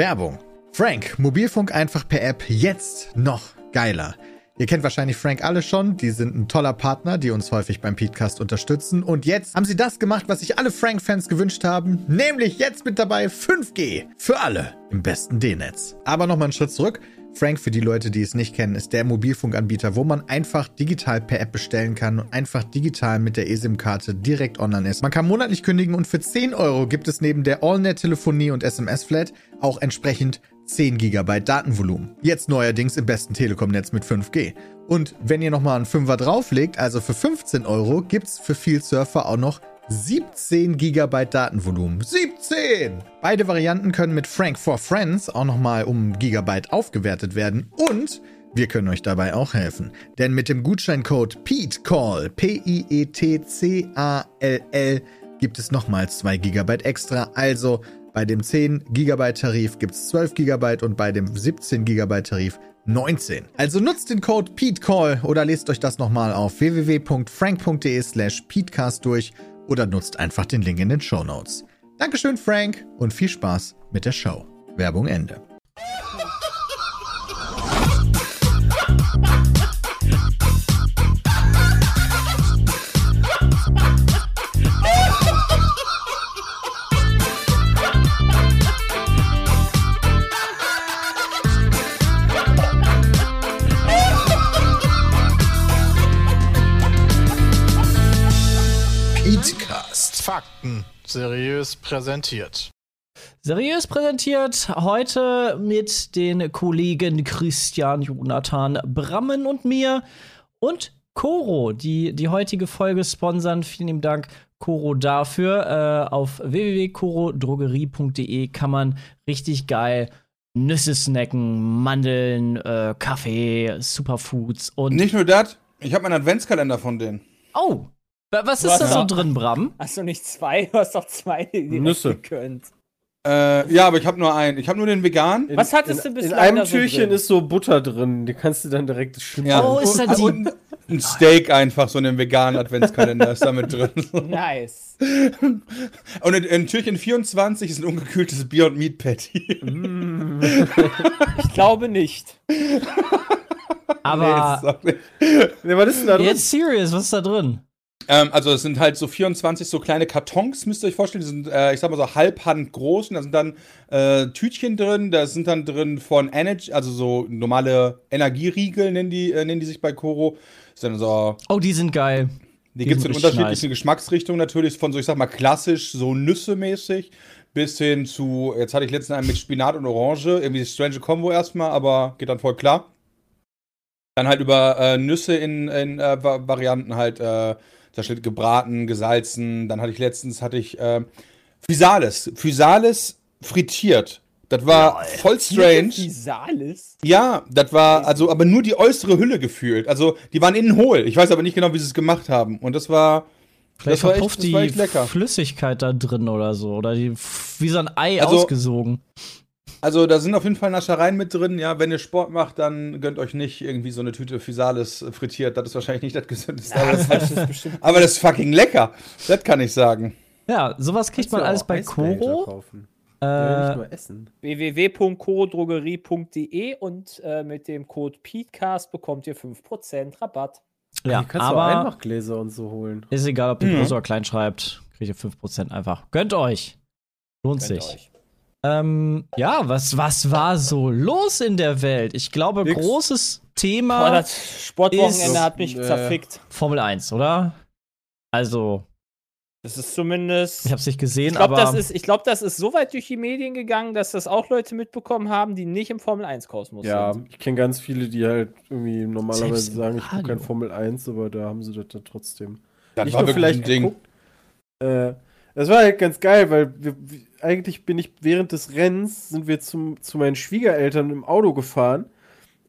Werbung. Frank, Mobilfunk einfach per App jetzt noch geiler. Ihr kennt wahrscheinlich Frank alle schon, die sind ein toller Partner, die uns häufig beim Podcast unterstützen. Und jetzt haben sie das gemacht, was sich alle Frank-Fans gewünscht haben, nämlich jetzt mit dabei 5G für alle im besten D-Netz. Aber nochmal einen Schritt zurück. Frank, für die Leute, die es nicht kennen, ist der Mobilfunkanbieter, wo man einfach digital per App bestellen kann und einfach digital mit der eSIM-Karte direkt online ist. Man kann monatlich kündigen und für 10 Euro gibt es neben der AllNet-Telefonie und SMS-Flat auch entsprechend 10 GB Datenvolumen. Jetzt neuerdings im besten Telekom-Netz mit 5G. Und wenn ihr nochmal einen Fünfer drauflegt, also für 15 Euro, gibt's für viel Surfer auch noch 17 GB Datenvolumen. 17! Beide Varianten können mit Frank for Friends auch nochmal um Gigabyte aufgewertet werden und wir können euch dabei auch helfen. Denn mit dem Gutscheincode PETECALL, P-I-E-T-C-A-L-L, gibt es nochmal 2 GB extra. Also bei dem 10 GB Tarif gibt es 12 GB und bei dem 17 GB Tarif 19. Also nutzt den Code PETECALL oder lest euch das nochmal auf www.frank.de slash PETECAST durch oder nutzt einfach den Link in den Show Notes. Dankeschön, Frank, und viel Spaß mit der Show. Werbung Ende. Fakten seriös präsentiert. Seriös präsentiert heute mit den Kollegen Christian, Jonathan, Brammen und mir und Coro, die die heutige Folge sponsern. Vielen lieben Dank, Coro, dafür. Äh, auf www.corodrogerie.de kann man richtig geil Nüsse snacken, Mandeln, äh, Kaffee, Superfoods und. Nicht nur das, ich habe einen Adventskalender von denen. Oh! Wa- Was ist da so drin, Bram? Hast du nicht zwei? Du hast doch zwei, Nüsse. könnt. Äh, ja, aber ich habe nur einen. Ich habe nur den vegan. In- Was hattest in, du In bislang einem da so Türchen drin? ist so Butter drin. Die kannst du dann direkt schmieren. Ja. Oh, ist da die- und ein Steak einfach, so in einem veganen Adventskalender ist da mit drin. Nice. Und in, in Türchen 24 ist ein ungekühltes Beyond Meat Patty. Ich glaube nicht. Aber sorry. Nee, was ist denn da drin? jetzt serious, was ist da drin? Ähm, also es sind halt so 24 so kleine Kartons, müsst ihr euch vorstellen. Die sind, äh, ich sag mal so halbhand groß und da sind dann äh, Tütchen drin. Da sind dann drin von Energy, also so normale Energieriegel nennen die, äh, nennen die sich bei Koro. So Oh, die sind geil. Die, Die gibt es in unterschiedlichen Geschmacksrichtungen natürlich, von so, ich sag mal, klassisch, so Nüsse-mäßig, bis hin zu, jetzt hatte ich letztens einen mit Spinat und Orange, irgendwie strange Combo erstmal, aber geht dann voll klar. Dann halt über äh, Nüsse in, in äh, Va- Varianten halt, äh, da steht gebraten, gesalzen. Dann hatte ich letztens, hatte ich äh, Physalis. Physalis frittiert. Das war voll strange. Physalis? Ja, das war also aber nur die äußere Hülle gefühlt. Also die waren innen hohl. Ich weiß aber nicht genau, wie sie es gemacht haben. Und das war Vielleicht Das war echt- verpufft das die war echt lecker. Flüssigkeit da drin oder so. Oder die wie so ein Ei Also- ausgesogen. Also da sind auf jeden Fall Naschereien mit drin. Ja, wenn ihr Sport macht, dann gönnt euch nicht irgendwie so eine Tüte Physalis frittiert. Das ist wahrscheinlich nicht das gesündeste. aber, das Das ist aber das ist fucking lecker. Das kann ich sagen. Ja, sowas kriegt man alles bei Koro. Kaufen. Ja, nicht Äh, nur essen. www.chorodrogerie.de und äh, mit dem Code PETECAST bekommt ihr 5% Rabatt. ja, Die kannst du auch aber Einmachgläser und so holen. ist egal, ob ihr Mhm. groß oder klein schreibt. Kriegt ihr 5% einfach. Gönnt euch. Lohnt Gönnt sich. euch. Ähm, ja, was, was war so los in der Welt? Ich glaube, Nix. großes Boah, Thema das Sportwochenende ist- hat mich äh, zerfickt. Formel 1, oder? Also, Das ist zumindest. ich hab's nicht gesehen, Ich glaube, aber das, ist- ich glaub, das ist so weit durch die Medien gegangen, dass das auch Leute mitbekommen haben, die nicht im Formel-1-Kosmos Ja, sind. ich kenne ganz viele, die halt irgendwie normalerweise Selbst sagen, ich gucke kein. Formel 1, aber da haben sie das dann trotzdem. Das nicht war nur wirklich vielleicht ein Ding. geguckt. Äh, das war halt ganz geil, weil wir, eigentlich bin ich während des Rennens sind wir zum, zu meinen Schwiegereltern im Auto gefahren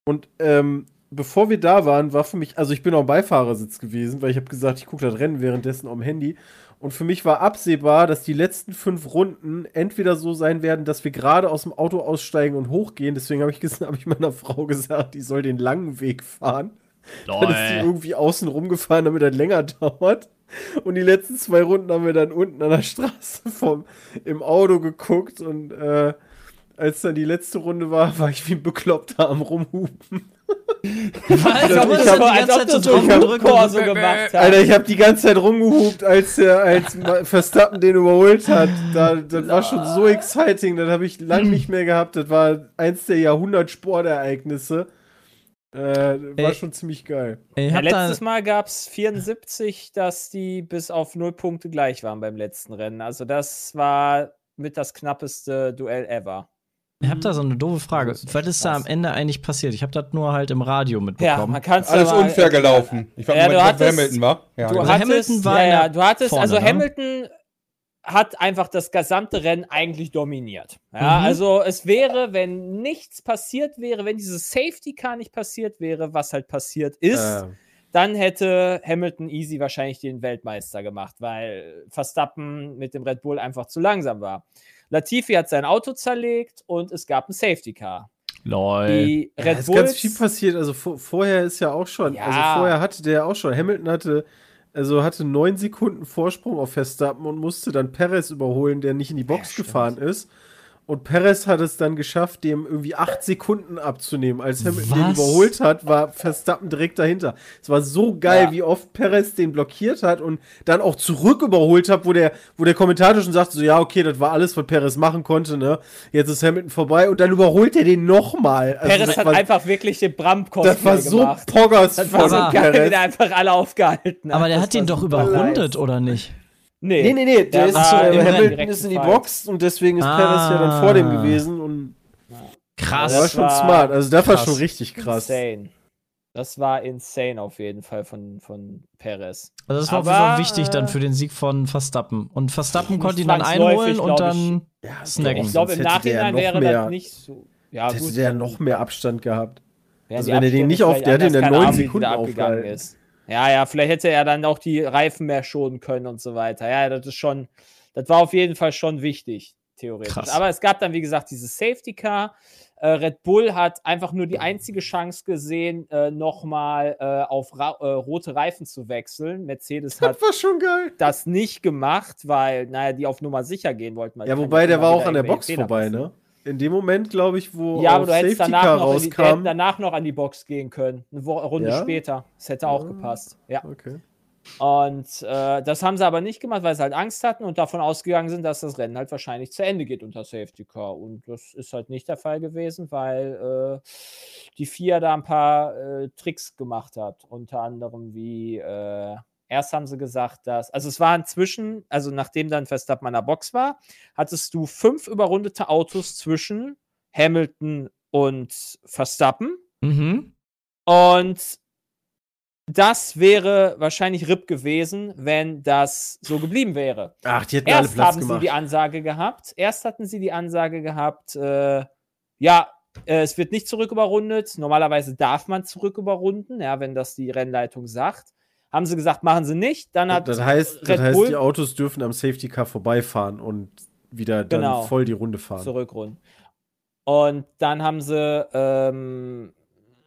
und ähm, bevor wir da waren, war für mich, also ich bin dem Beifahrersitz gewesen, weil ich habe gesagt, ich gucke das Rennen währenddessen am Handy und für mich war absehbar, dass die letzten fünf Runden entweder so sein werden, dass wir gerade aus dem Auto aussteigen und hochgehen. Deswegen habe ich, hab ich meiner Frau gesagt, die soll den langen Weg fahren. Dann ist sie irgendwie außen rumgefahren, damit das länger dauert. Und die letzten zwei Runden haben wir dann unten an der Straße vom, im Auto geguckt und äh, als dann die letzte Runde war, war ich wie ein Bekloppter am Rumhupen. Als ob als ganze ob Zeit du so und so gemacht hast. Alter, ich habe die ganze Zeit rumgehupt, als, der, als Verstappen den überholt hat. Da, das war schon so exciting, das habe ich lang nicht mehr gehabt. Das war eins der Jahrhundert-Sportereignisse. Äh, war Ey. schon ziemlich geil. Ja, letztes Mal gab es 74, dass die bis auf 0 Punkte gleich waren beim letzten Rennen. Also das war mit das knappeste Duell ever. ich hab da so eine doofe Frage. Was ist da am. Ende eigentlich passiert? Ich habe das nur halt im Radio Ja, mitbekommen. man kann es Alles unfair gelaufen. Ich war Ja, Moment, hattest- Hamilton war. Ja, Du genau. Also hattest, Hamilton war ja, ja, du hattest, vorne, also ne? Hat einfach das gesamte Rennen eigentlich dominiert. Ja, Mhm. also es wäre, wenn nichts passiert wäre, wenn dieses Safety Car nicht passiert wäre, was halt passiert ist, Äh, dann hätte Hamilton easy wahrscheinlich den Weltmeister gemacht, weil Verstappen mit dem Red Bull einfach zu langsam war. Latifi hat sein Auto zerlegt und es gab ein Safety Car. Lol. Die ja, Red ist ganz viel Bulls passiert. Also vor, vorher ist ja auch schon. Ja. Also vorher hatte der auch schon. Hamilton hatte. Also hatte neun Sekunden Vorsprung auf Verstappen und musste dann Perez überholen, der nicht in die Box stimmt. gefahren ist. Und Perez hat es dann geschafft, dem irgendwie acht Sekunden abzunehmen. Als Hamilton den überholt hat, war Verstappen direkt dahinter. Es war so geil, Ja. wie oft Perez den blockiert hat und dann auch zurück überholt hat, wo der, wo der Kommentator schon sagte, so ja, okay, das war alles, was Perez machen konnte, ne? Jetzt ist Hamilton vorbei und dann überholt er den nochmal. Also Perez hat war, einfach wirklich den Bramp das war so gemacht. poggers Das war so Aber- geil, wie Perez. der einfach alle aufgehalten hat. Aber der Das hat ihn war doch nice. oder nicht? Nee, Nee, nee, nee, der Der ist, war äh, im Hamilton ist in die. Box und deswegen ist Ah. Perez ja dann vor dem gewesen und Krass. das war schon war smart. Also das war krass. schon richtig krass. Insane. Das war insane auf jeden Fall von, von Perez. Also das war Aber, wichtig dann äh, für den Sieg von Verstappen. Und Verstappen konnte ihn dann einholen und dann Ja, snacken. Ich glaube, im hätte der Nachhinein wäre mehr- das nicht so. Ja, Hätte gut, der noch mehr Abstand gehabt. also wenn er den nicht auf- der anders, in Ahnung, wie Sekunden der abgegangen aufgehalten. ist. Ja, ja, vielleicht hätte er dann auch die Reifen mehr schonen können und so weiter. Ja, das ist schon, das war auf jeden Fall schon wichtig, theoretisch. Krass. Aber es gab dann, wie gesagt, dieses Safety Car. Äh, Red Bull hat einfach nur die einzige Chance gesehen, äh, nochmal äh, auf ra äh, rote Reifen zu wechseln. Mercedes hat Das geil. das nicht gemacht, weil, naja, die auf Nummer sicher gehen wollten. Ja, wobei der war auch an der Box vorbei, passieren. ne? In dem Moment, glaube ich, wo Ja, aber du hättest Safety danach Car noch, die, danach noch an die Box gehen können. Eine Runde Ja? später. Das hätte auch Ah. gepasst. Ja. Okay. Und äh, das haben sie aber nicht gemacht, weil sie halt Angst hatten und davon ausgegangen sind, dass das Rennen halt wahrscheinlich zu Ende geht unter Safety Car. Und das ist halt nicht der Fall gewesen, weil äh, die FIA da ein paar äh, Tricks gemacht hat. Unter anderem wie, äh, erst haben sie gesagt, dass, also es war inzwischen, also nachdem dann Verstappen an der Box war, hattest du fünf überrundete Autos zwischen Hamilton und Verstappen. Mhm. Und das wäre wahrscheinlich RIP gewesen, wenn das so geblieben wäre. Ach, die hätten alle Erst Platz haben gemacht. sie die Ansage gehabt, erst hatten sie die Ansage gehabt, äh, ja, äh, es wird nicht zurücküberrundet. Normalerweise darf man zurücküberrunden, ja, wenn das die Rennleitung sagt. Haben sie gesagt, machen sie nicht. Dann hat das heißt, das heißt die Autos dürfen am Safety Car vorbeifahren und wieder dann Genau. voll die Runde fahren. zurückrunden. Und dann haben sie, ähm,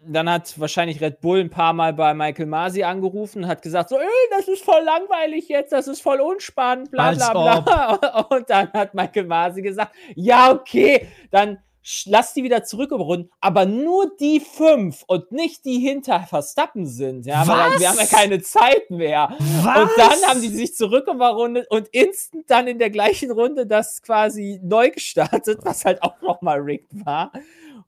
dann hat wahrscheinlich Red Bull ein paar Mal bei Michael Masi angerufen und hat gesagt, so, ey, das ist voll langweilig jetzt, das ist voll unspannend, bla bla bla. Und dann hat Michael Masi gesagt, ja, okay, dann lass die wieder zurücküberrunden, aber nur die fünf und nicht die hinter Verstappen sind. Ja, weil Was? wir haben ja keine Zeit mehr. Was? Und dann haben die sich zurücküberrundet und instant dann in der gleichen Runde das quasi neu gestartet, was halt auch nochmal rigged war.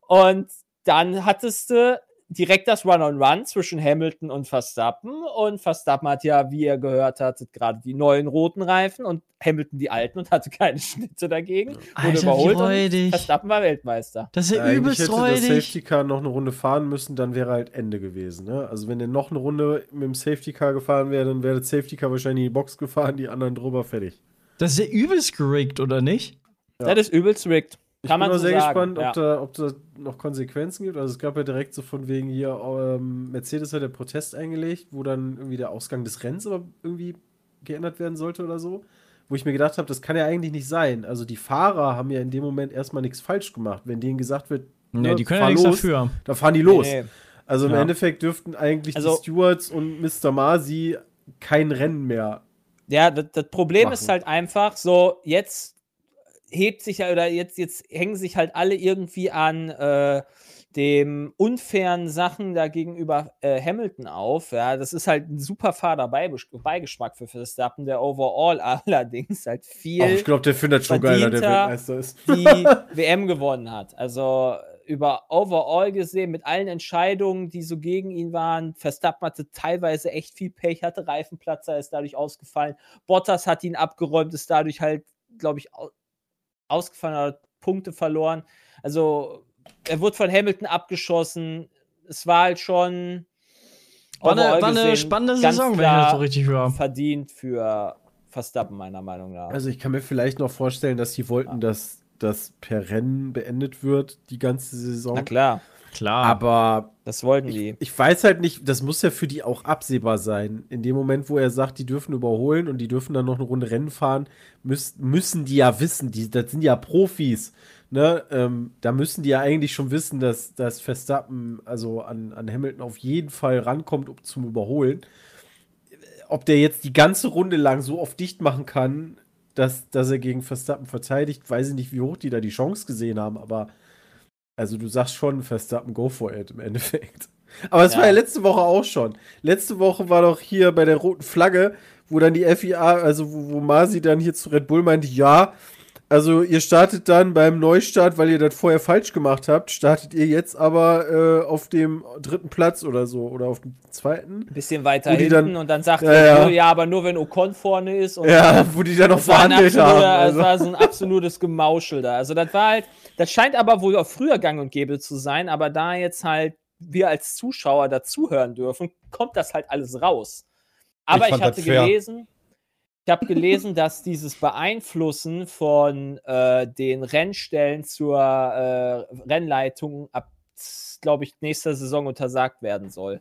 Und dann hattest du direkt das Run-on-Run zwischen Hamilton und Verstappen. Und Verstappen hat ja, wie ihr gehört hattet, gerade die neuen roten Reifen und Hamilton die alten und hatte keine Schnitte dagegen. Wurde Alter, wie überholt und. Verstappen war Weltmeister. Das ist ja, Eigentlich übelst hätte das räudig. Safety Car noch eine Runde fahren müssen, dann wäre halt Ende gewesen. Ne? Also wenn er noch eine Runde mit dem Safety Car gefahren wäre, dann wäre das Safety Car wahrscheinlich in die Box gefahren, die anderen drüber fertig. Das ist ja übelst gerickt, oder nicht? Ja. Das ist übelst rigged. Ich Kann bin auch so sehr sagen. gespannt, ja. ob, da, ob da noch Konsequenzen gibt. Also es gab ja direkt so von wegen hier, ähm, Mercedes hat ja Protest eingelegt, wo dann irgendwie der Ausgang des Rennens aber irgendwie geändert werden sollte oder so. Wo ich mir gedacht habe, das kann ja eigentlich nicht sein. Also die Fahrer haben ja in dem Moment erstmal nichts falsch gemacht. Wenn denen gesagt wird, Nee, ne, die können ja fahr nichts los, dafür. da fahren die los. Nee, nee. Also im Ja. Endeffekt dürften eigentlich Also- die Stewards und Mr. Masi kein Rennen mehr. Ja, das, das Problem machen. ist halt einfach so, jetzt hebt sich ja, oder jetzt, jetzt hängen sich halt alle irgendwie an äh, dem unfairen Sachen da gegenüber äh, Hamilton auf. Ja, das ist halt ein super fader Beigesch- Beigeschmack für Verstappen, der overall allerdings halt viel Ach, ich glaube, der findet schon geiler, der Weltmeister ist. die WM gewonnen hat. Also über overall gesehen, mit allen Entscheidungen, die so gegen ihn waren. Verstappen hatte teilweise echt viel Pech, hatte Reifenplatzer, ist dadurch ausgefallen. Bottas hat ihn abgeräumt, ist dadurch halt, glaube ich, ausgefallen oder Punkte verloren. Also er wurde von Hamilton abgeschossen. Es war halt schon War eine, war eine gesehen spannende Saison, wenn ich das so richtig höre. verdient für Verstappen, meiner Meinung nach. Also ich kann mir vielleicht noch vorstellen, dass die wollten, dass das per Rennen beendet wird, die ganze Saison. Na klar, Klar. Aber das wollten die. ich weiß halt nicht, das muss ja für die auch absehbar sein. In dem Moment, wo er sagt, die dürfen überholen und die dürfen dann noch eine Runde Rennen fahren, müß, müssen die ja wissen, die, das sind ja Profis. Ne? Ähm, da müssen die ja eigentlich schon wissen, dass, dass Verstappen also an, an Hamilton auf jeden Fall rankommt um, zum Überholen. Ob der jetzt die ganze Runde lang so oft dicht machen kann, dass, dass er gegen Verstappen verteidigt, weiß ich nicht, wie hoch die da die Chance gesehen haben, aber also du sagst schon, Verstappen, go for it im Endeffekt. Aber es Ja. war ja letzte Woche auch schon. Letzte Woche war doch hier bei der roten Flagge, wo dann die FIA, also wo, wo Masi dann hier zu Red Bull meinte, ja, also ihr startet dann beim Neustart, weil ihr das vorher falsch gemacht habt, startet ihr jetzt aber äh, auf dem dritten Platz oder so oder auf dem zweiten. Ein bisschen weiter hinten dann- und dann sagt Ja, er, ja. ja. aber nur wenn Ocon vorne ist. Und Ja, wo die dann noch verhandelt haben. Also. das war so ein absolutes Gemauschel da. Also das war halt, das scheint aber wohl auch früher gang und gäbe zu sein, aber da jetzt halt wir als Zuschauer dazuhören dürfen, kommt das halt alles raus. Aber Ich ich, hatte gelesen, ich habe gelesen, dass dieses Beeinflussen von äh, den Rennstellen zur äh, Rennleitung ab, glaube ich, nächster Saison untersagt werden soll.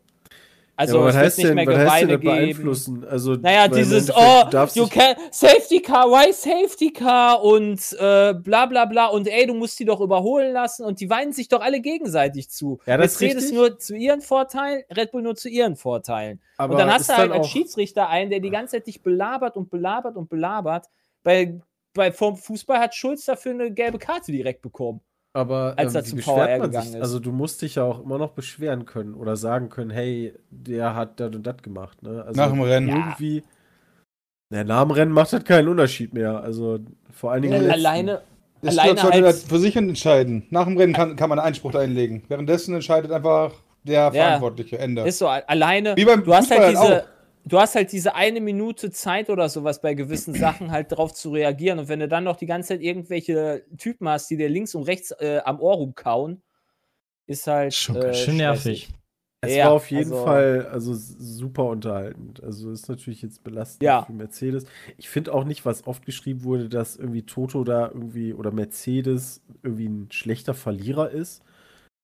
Also ja, was wird heißt nicht denn, mehr was heißt denn Geweide geben. beeinflussen? Also, Naja, dieses, oh, du you can, Safety Car, why Safety Car und äh, bla bla bla und ey, du musst die doch überholen lassen und die weinen sich doch alle gegenseitig zu. Ja, das ist Mercedes nur zu ihren Vorteilen, Red Bull nur zu ihren Vorteilen. aber und dann hast du halt als Schiedsrichter einen, der die ganze Zeit dich belabert und belabert und belabert. Bei, bei vom Fußball hat Schulz dafür eine gelbe Karte direkt bekommen. Aber als ähm, er wie zum beschwert VR man gegangen sich? ist. Also du musst dich ja auch immer noch beschweren können oder sagen können, hey, der hat das und das gemacht. Ne? Also Nach dem Rennen. irgendwie. Ja, nach dem Rennen macht das keinen Unterschied mehr. Also vor allen Dingen Ja. Alleine, Das alleine sollte halt, das für sich entscheiden. Nach dem Rennen kann, kann man einen Einspruch einlegen. Währenddessen entscheidet einfach der Verantwortliche. Ende. Ist so, alleine. Wie beim du hast halt Fußball diese. Du hast halt diese eine Minute Zeit oder sowas bei gewissen Sachen halt drauf zu reagieren. Und wenn du dann noch die ganze Zeit irgendwelche Typen hast, die dir links und rechts äh, am Ohr rumkauen, ist halt. Schon äh, schön nervig. Es Ja, war auf jeden also- Fall also super unterhaltend. Also ist natürlich jetzt belastend Ja. für Mercedes. Ich finde auch nicht, was oft geschrieben wurde, dass irgendwie Toto da irgendwie oder Mercedes irgendwie ein schlechter Verlierer ist.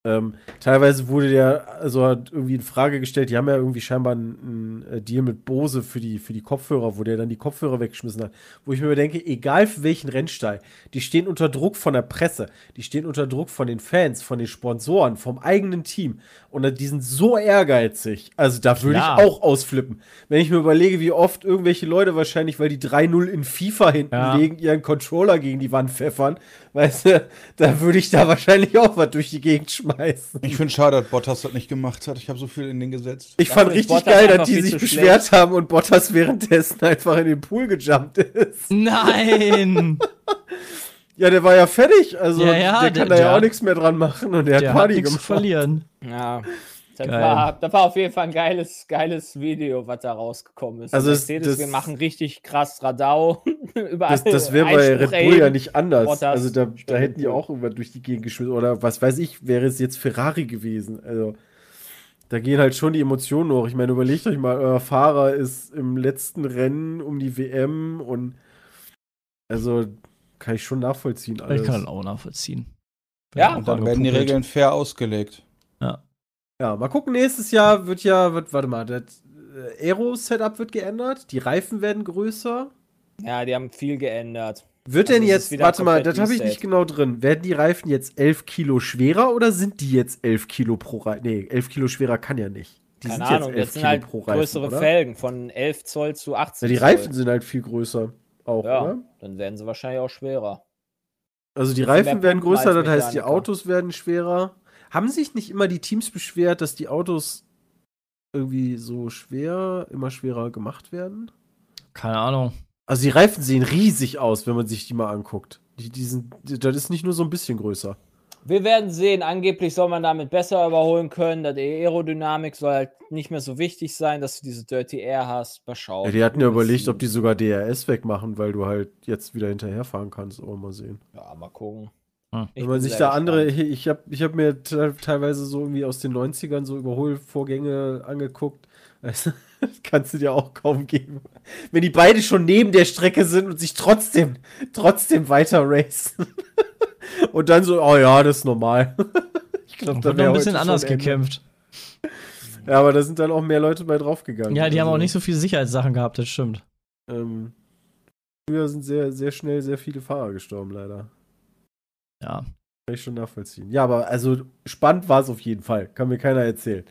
Ähm, teilweise wurde der, also hat irgendwie in Frage gestellt, die haben ja irgendwie scheinbar einen, einen äh, Deal mit Bose für die, für die Kopfhörer, wo der dann die Kopfhörer weggeschmissen hat. Wo ich mir denke, egal für welchen Rennstall, die stehen unter Druck von der Presse, die stehen unter Druck von den Fans, von den Sponsoren, vom eigenen Team. Und äh, die sind so ehrgeizig. Also da würde ich auch ausflippen. Wenn ich mir überlege, wie oft irgendwelche Leute wahrscheinlich, weil die 3-0 in FIFA hinten Ja. legen, ihren Controller gegen die Wand pfeffern, weißt du, da würde ich da wahrscheinlich auch was durch die Gegend schmeißen. Ich finde schade, dass Bottas das nicht gemacht hat. Ich habe so viel in den gesetzt. Ich fand richtig Bottas geil, dass die sich beschwert haben und Bottas währenddessen einfach in den Pool gejumpt ist. Nein! Ja, der war ja fertig, also Ja, ja, der der- kann da ja der auch hat- nichts mehr dran machen und der, Der hat hat Party nichts zu gemacht. verlieren. Ja. Das Geil. war, das war auf jeden Fall ein geiles, geiles Video, was da rausgekommen ist. Also Mercedes, das- wir machen richtig krass Radau. Überall Das, das wäre bei Red Bull ja nicht anders. Bottas, also da, da hätten die auch irgendwas durch die Gegend geschmissen. Oder was weiß ich, wäre es jetzt Ferrari gewesen. Also da gehen halt schon die Emotionen hoch. Ich meine, überlegt euch mal, euer Fahrer ist im letzten Rennen um die WM und also kann ich schon nachvollziehen alles. Ich kann auch nachvollziehen. Ja, Und dann werden die Regeln fair ausgelegt. Ja, mal gucken, nächstes Jahr wird ja, wird, warte mal, das äh, Aero-Setup wird geändert, die Reifen werden größer. Ja, die haben viel geändert. Wird Also denn jetzt, warte mal, das habe ich nicht genau drin. Werden die Reifen jetzt 11 Kilo schwerer oder sind die jetzt 11 Kilo pro Reifen? Nee, 11 Kilo schwerer kann ja nicht. Die Keine sind Ahnung, jetzt 11 jetzt sind Kilo halt pro Reifen, größere oder? Felgen von 11 Zoll zu 18 Ja, die Zoll. Reifen sind halt viel größer. Auch, Ja, oder? dann werden sie wahrscheinlich auch schwerer. Also die Reifen werden größer, das heißt, die. Autos werden schwerer. Haben sich nicht immer die Teams beschwert, dass die Autos irgendwie so schwer, immer schwerer gemacht werden? Keine Ahnung. Also die Reifen sehen riesig aus, wenn man sich die mal anguckt. Die, die sind, das ist nicht nur so ein bisschen größer. Wir werden sehen. Angeblich soll man damit besser überholen können. Die Aerodynamik soll halt nicht mehr so wichtig sein, dass du diese Dirty Air hast. Mal schauen. Ja, die hatten ja überlegt, ob die sogar DRS wegmachen, weil du halt jetzt wieder hinterherfahren kannst. Aber mal sehen. Ja, mal gucken. Hm. Ich Wenn man sich da andere, gespannt. ich habe ich hab mir te- teilweise so irgendwie aus den 90ern so Überholvorgänge angeguckt. Also, das kannst du dir auch kaum geben. Wenn die beide schon neben der Strecke sind und sich trotzdem, trotzdem weiter racen. Und dann so, oh ja, das ist normal. Ich glaube, Da wäre ein bisschen anders gekämpft. Ja, aber da sind dann auch mehr Leute bei draufgegangen. Ja, die haben Also, auch nicht so viele Sicherheitssachen gehabt, das stimmt. Ähm, früher sind sehr, sehr schnell sehr viele Fahrer gestorben, leider. Ja. Kann ich schon nachvollziehen. Ja, aber also spannend war es auf jeden Fall. Kann mir keiner erzählen.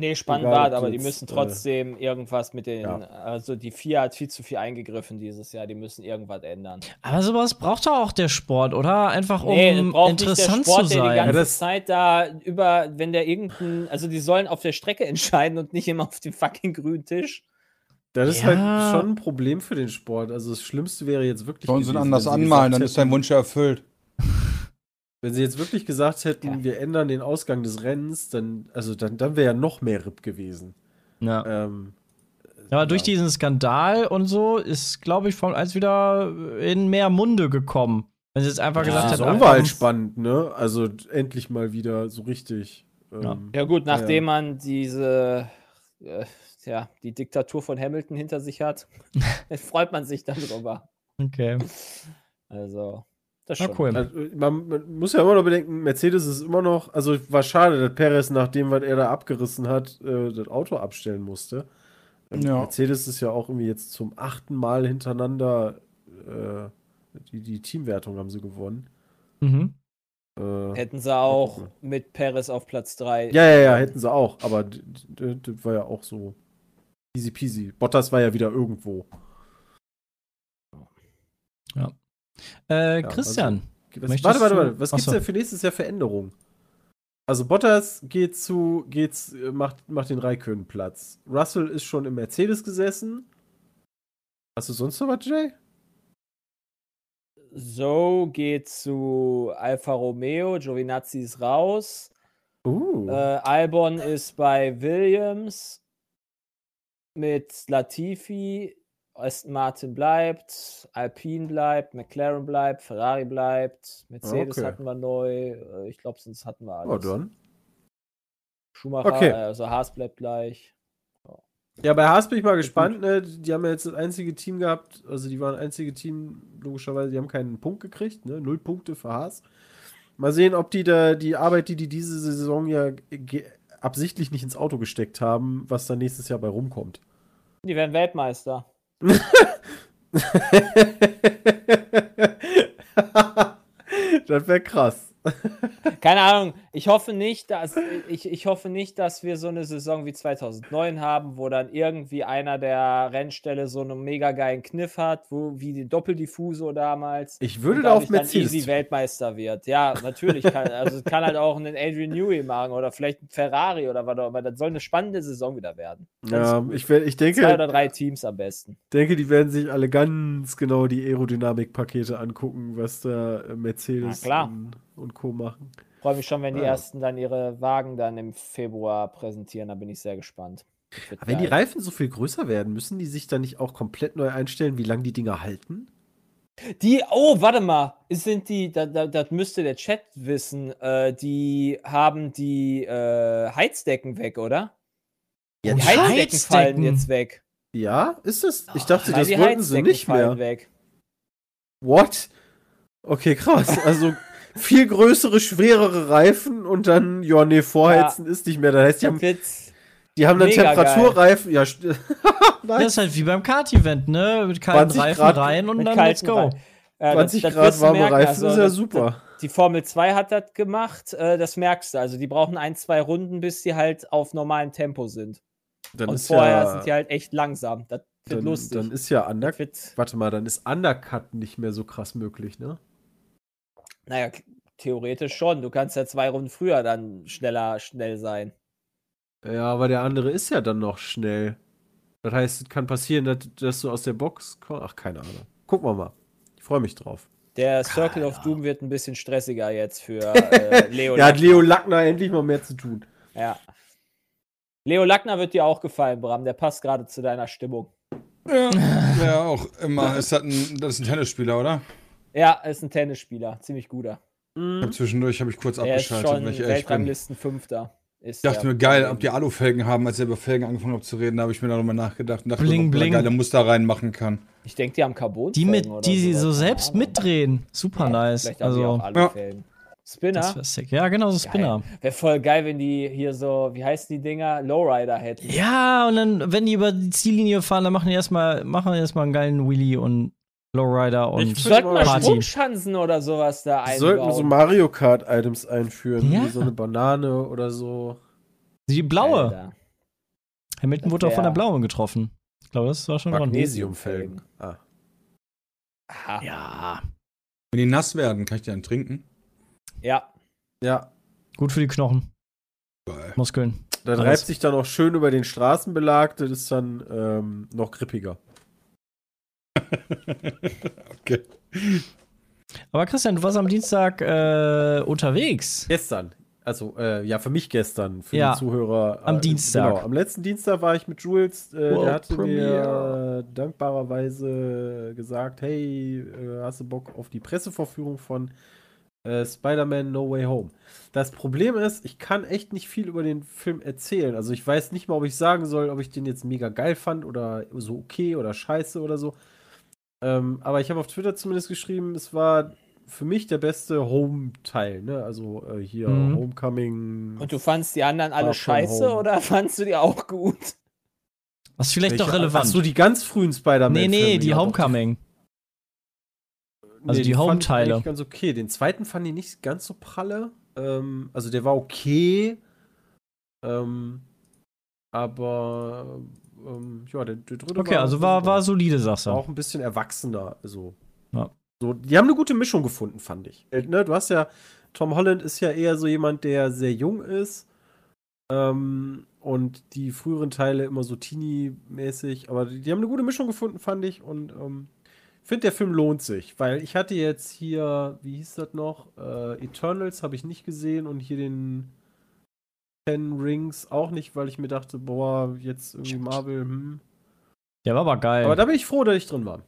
Nee, spannend war, ob aber die müssen äh, trotzdem irgendwas mit den. ja. Also die FIA hat viel zu viel eingegriffen dieses Jahr. Die müssen irgendwas ändern. Aber sowas braucht doch auch der Sport, oder? Einfach um Nee, interessant nicht der Sport, zu der die sein. ganze Ja, das- Zeit da über, wenn der irgendein, also die sollen auf der Strecke entscheiden und nicht immer auf dem fucking grünen Tisch. Das ist Ja. halt schon ein Problem für den Sport. Also das Schlimmste wäre jetzt wirklich. Sollen sie anders anmalen, dann ist dein Wunsch erfüllt. Wenn sie jetzt wirklich gesagt hätten, Ja. wir ändern den Ausgang des Rennens, dann, also dann, dann wäre ja noch mehr RIP gewesen. Ja. Ähm, Aber durch diesen Skandal und so ist, glaube ich, Formel 1 wieder in mehr Munde gekommen. Wenn sie jetzt einfach Ja, gesagt hätten, ach, war halt spannend, ne? Also endlich mal wieder so richtig. Ähm, Ja gut, Ja, nachdem ja. man diese, äh, ja, die Diktatur von Hamilton hinter sich hat, freut man sich darüber. Okay. Also, das schon. cool. Also, man, man muss ja immer noch bedenken, Mercedes ist immer noch, also war schade, dass Perez, nachdem was er da abgerissen hat, äh, das Auto abstellen musste. Ähm, Ja. Mercedes ist ja auch irgendwie jetzt zum achten Mal hintereinander äh, die, die Teamwertung haben sie gewonnen. Mhm. Äh, Hätten sie auch mit Perez auf Platz 3. ja, ja, ja, hätten sie auch, aber das war ja auch so easy peasy. Bottas war ja wieder irgendwo. Äh, Ja, Christian. Was, Möchtest warte, warte, warte. Was gibt's Achso. denn für nächstes Jahr für Änderungen? Also Bottas geht zu, geht's, äh, macht, macht den Raikön Platz. Russell ist schon im Mercedes gesessen. Hast du sonst noch was, Jay? So geht zu Alfa Romeo, Giovinazzi ist raus. Uh. Äh, Albon ist bei Williams mit Latifi. Aston Martin bleibt, Alpine bleibt, McLaren bleibt, Ferrari bleibt, Mercedes Okay. hatten wir neu. Äh, Ich glaube, sonst hatten wir oh, alles. dann. Schumacher, Okay. äh, also Haas bleibt gleich. Ja, bei Haas bin ich mal gespannt. Ne? Die haben ja jetzt das einzige Team gehabt, also die waren das einzige Team, logischerweise, die haben keinen Punkt gekriegt, ne? Null Punkte für Haas. Mal sehen, ob die da die Arbeit, die die diese Saison ja absichtlich nicht ins Auto gesteckt haben, was dann nächstes Jahr bei rumkommt. Die werden Weltmeister. Das wäre krass. Keine Ahnung. Ich hoffe nicht, dass ich, ich hoffe nicht, dass wir so eine Saison wie 2009 haben, wo dann irgendwie einer der Rennställe so einen mega geilen Kniff hat, wo wie die Doppeldiffuso damals. Ich würde da auf Mercedes. easy Weltmeister wird. Ja, natürlich kann also kann halt auch einen Adrian Newey machen oder vielleicht ein Ferrari oder was auch immer. Das soll eine spannende Saison wieder werden. Ja, ich, ich denke, Zwei oder drei Teams am besten. denke, die werden sich alle ganz genau die Aerodynamik-Pakete angucken, was da Mercedes Na klar. Und, Co. machen. Freue mich schon, wenn die Ja. ersten dann ihre Wagen dann im Februar präsentieren. Da bin ich sehr gespannt. Aber wenn die. Reifen so viel größer werden, müssen die sich dann nicht auch komplett neu einstellen, wie lange die Dinger halten? Die, oh, warte mal, sind die, da, da, das müsste der Chat wissen, äh, die haben die äh, Heizdecken weg, oder? Ja, die die Heizdecken, fallen Heizdecken? jetzt weg. Ja, ist das? Ich dachte, Nein, das wollten sie Heizdecken nicht mehr. weg. What? Okay, krass. Also viel größere, schwerere Reifen und dann, ja, nee, vorheizen ist nicht mehr. Das heißt, die haben, die haben dann Temperaturreifen. Ja, Das ist halt wie beim Kart-Event, ne? Mit kalten 20 Reifen Grad rein und dann let's go. Reifen. äh, 20 das- das Grad warme merken. Reifen Also, ist ja das- super. Die Formel 2 hat das gemacht, äh, das merkst du. Also die brauchen ein, zwei Runden, bis sie halt auf normalem Tempo sind. Dann Und ist vorher ja, sind die halt echt langsam. Das wird dann, lustig. dann ist ja Undercut. Warte mal, dann ist Undercut nicht mehr so krass möglich, ne? Naja, theoretisch schon. Du kannst ja zwei Runden früher dann schneller schnell sein. Ja, aber der andere ist ja dann noch schnell. Das heißt, es kann passieren, dass, dass du aus der Box kommst. Ach, keine Ahnung. Gucken wir mal. Ich freue mich drauf. Der Circle of Doom wird ein bisschen stressiger jetzt für äh, Leo. Ja, hat. Leo Lackner endlich mal mehr zu tun. Ja. Leo Lackner wird dir auch gefallen, Bram. Der passt gerade zu deiner Stimmung. Ja, ja auch immer. Ist das, ein, das ist ein Tennisspieler, oder? Ja, ist ein Tennisspieler. Ziemlich guter. Mhm. Ich hab zwischendurch habe ich kurz Er ist abgeschaltet, schon weil ich echt bin. Weltranglisten Fünfter. Ist Ich dachte mir, geil, ob die Alufelgen haben, als ich über Felgen angefangen habe zu reden, da habe ich mir darüber nachgedacht und dachte, Bling, ob bling. geile Muster reinmachen kann. Ich denke, die haben Carbon. Die, mit, die sie so selbst mitdrehen. Super nice. Vielleicht haben die Also, auch Alufelgen. Spinner. das wär sick. Ja, genau, so Spinner. Wäre voll geil, wenn die hier so, wie heißen die Dinger? Lowrider hätten. Ja, und dann, wenn die über die Ziellinie fahren, dann machen die erstmal machen die erstmal einen geilen Wheelie und Lowrider und Ich sollten mal. Sprungschanzen oder sowas da einbauen. sollten so Mario Kart-Items einführen, Ja. wie so eine Banane oder so. die blaue. Alter. Hamilton Das wurde auch von der blauen getroffen. Ich glaube, das war schon. Magnesiumfelgen. Ah. Aha. Ja, Wenn die nass werden, kann ich die dann trinken? Ja. Ja, gut für die Knochen, Geil. Muskeln. das Alles. reibt sich dann auch schön über den Straßenbelag, das ist dann ähm, noch grippiger. okay. Aber Christian, du warst am Dienstag äh, unterwegs. Gestern. Also, äh, ja, für mich gestern, für Ja, die Zuhörer. am äh, Dienstag. Genau, am letzten Dienstag war ich mit Jules. Äh, World der hatte Premiere. mir dankbarerweise gesagt: Hey, äh, hast du Bock auf die Pressevorführung von äh, Spider-Man No Way Home? Das Problem ist, ich kann echt nicht viel über den Film erzählen. Also, ich weiß nicht mal, ob ich sagen soll, ob ich den jetzt mega geil fand oder so okay oder scheiße oder so. Ähm, aber ich habe auf Twitter zumindest geschrieben, es war für mich der beste Home-Teil, ne? Also äh, hier Mhm. Homecoming. Und du fandst die anderen alle scheiße Home. oder fandst du die auch gut? Was ist vielleicht doch relevant. Ach so, die ganz frühen Spider-Man. nee, nee, die Homecoming. also die fand ich Home-Teile. Ganz okay. Den zweiten fand ich nicht ganz so pralle. Ähm, also der war okay. Ähm, aber ähm, ja, der, der dritte Okay, also war, war solide, sagst war du. auch ein bisschen erwachsener. Also, Ja. so, die haben eine gute Mischung gefunden, fand ich. Äh, ne, du hast ja, Tom Holland ist ja eher so jemand, der sehr jung ist. Ähm, und die früheren Teile immer so teeny-mäßig. Aber die, die haben eine gute Mischung gefunden, fand ich. Und ähm, ich finde, der Film lohnt sich. Weil ich hatte jetzt hier, wie hieß das noch? Äh, Eternals habe ich nicht gesehen. Und hier den Ten Rings auch nicht, weil ich mir dachte, boah, jetzt irgendwie Marvel, hm. Der war aber geil. Aber da bin ich froh, dass ich drin war.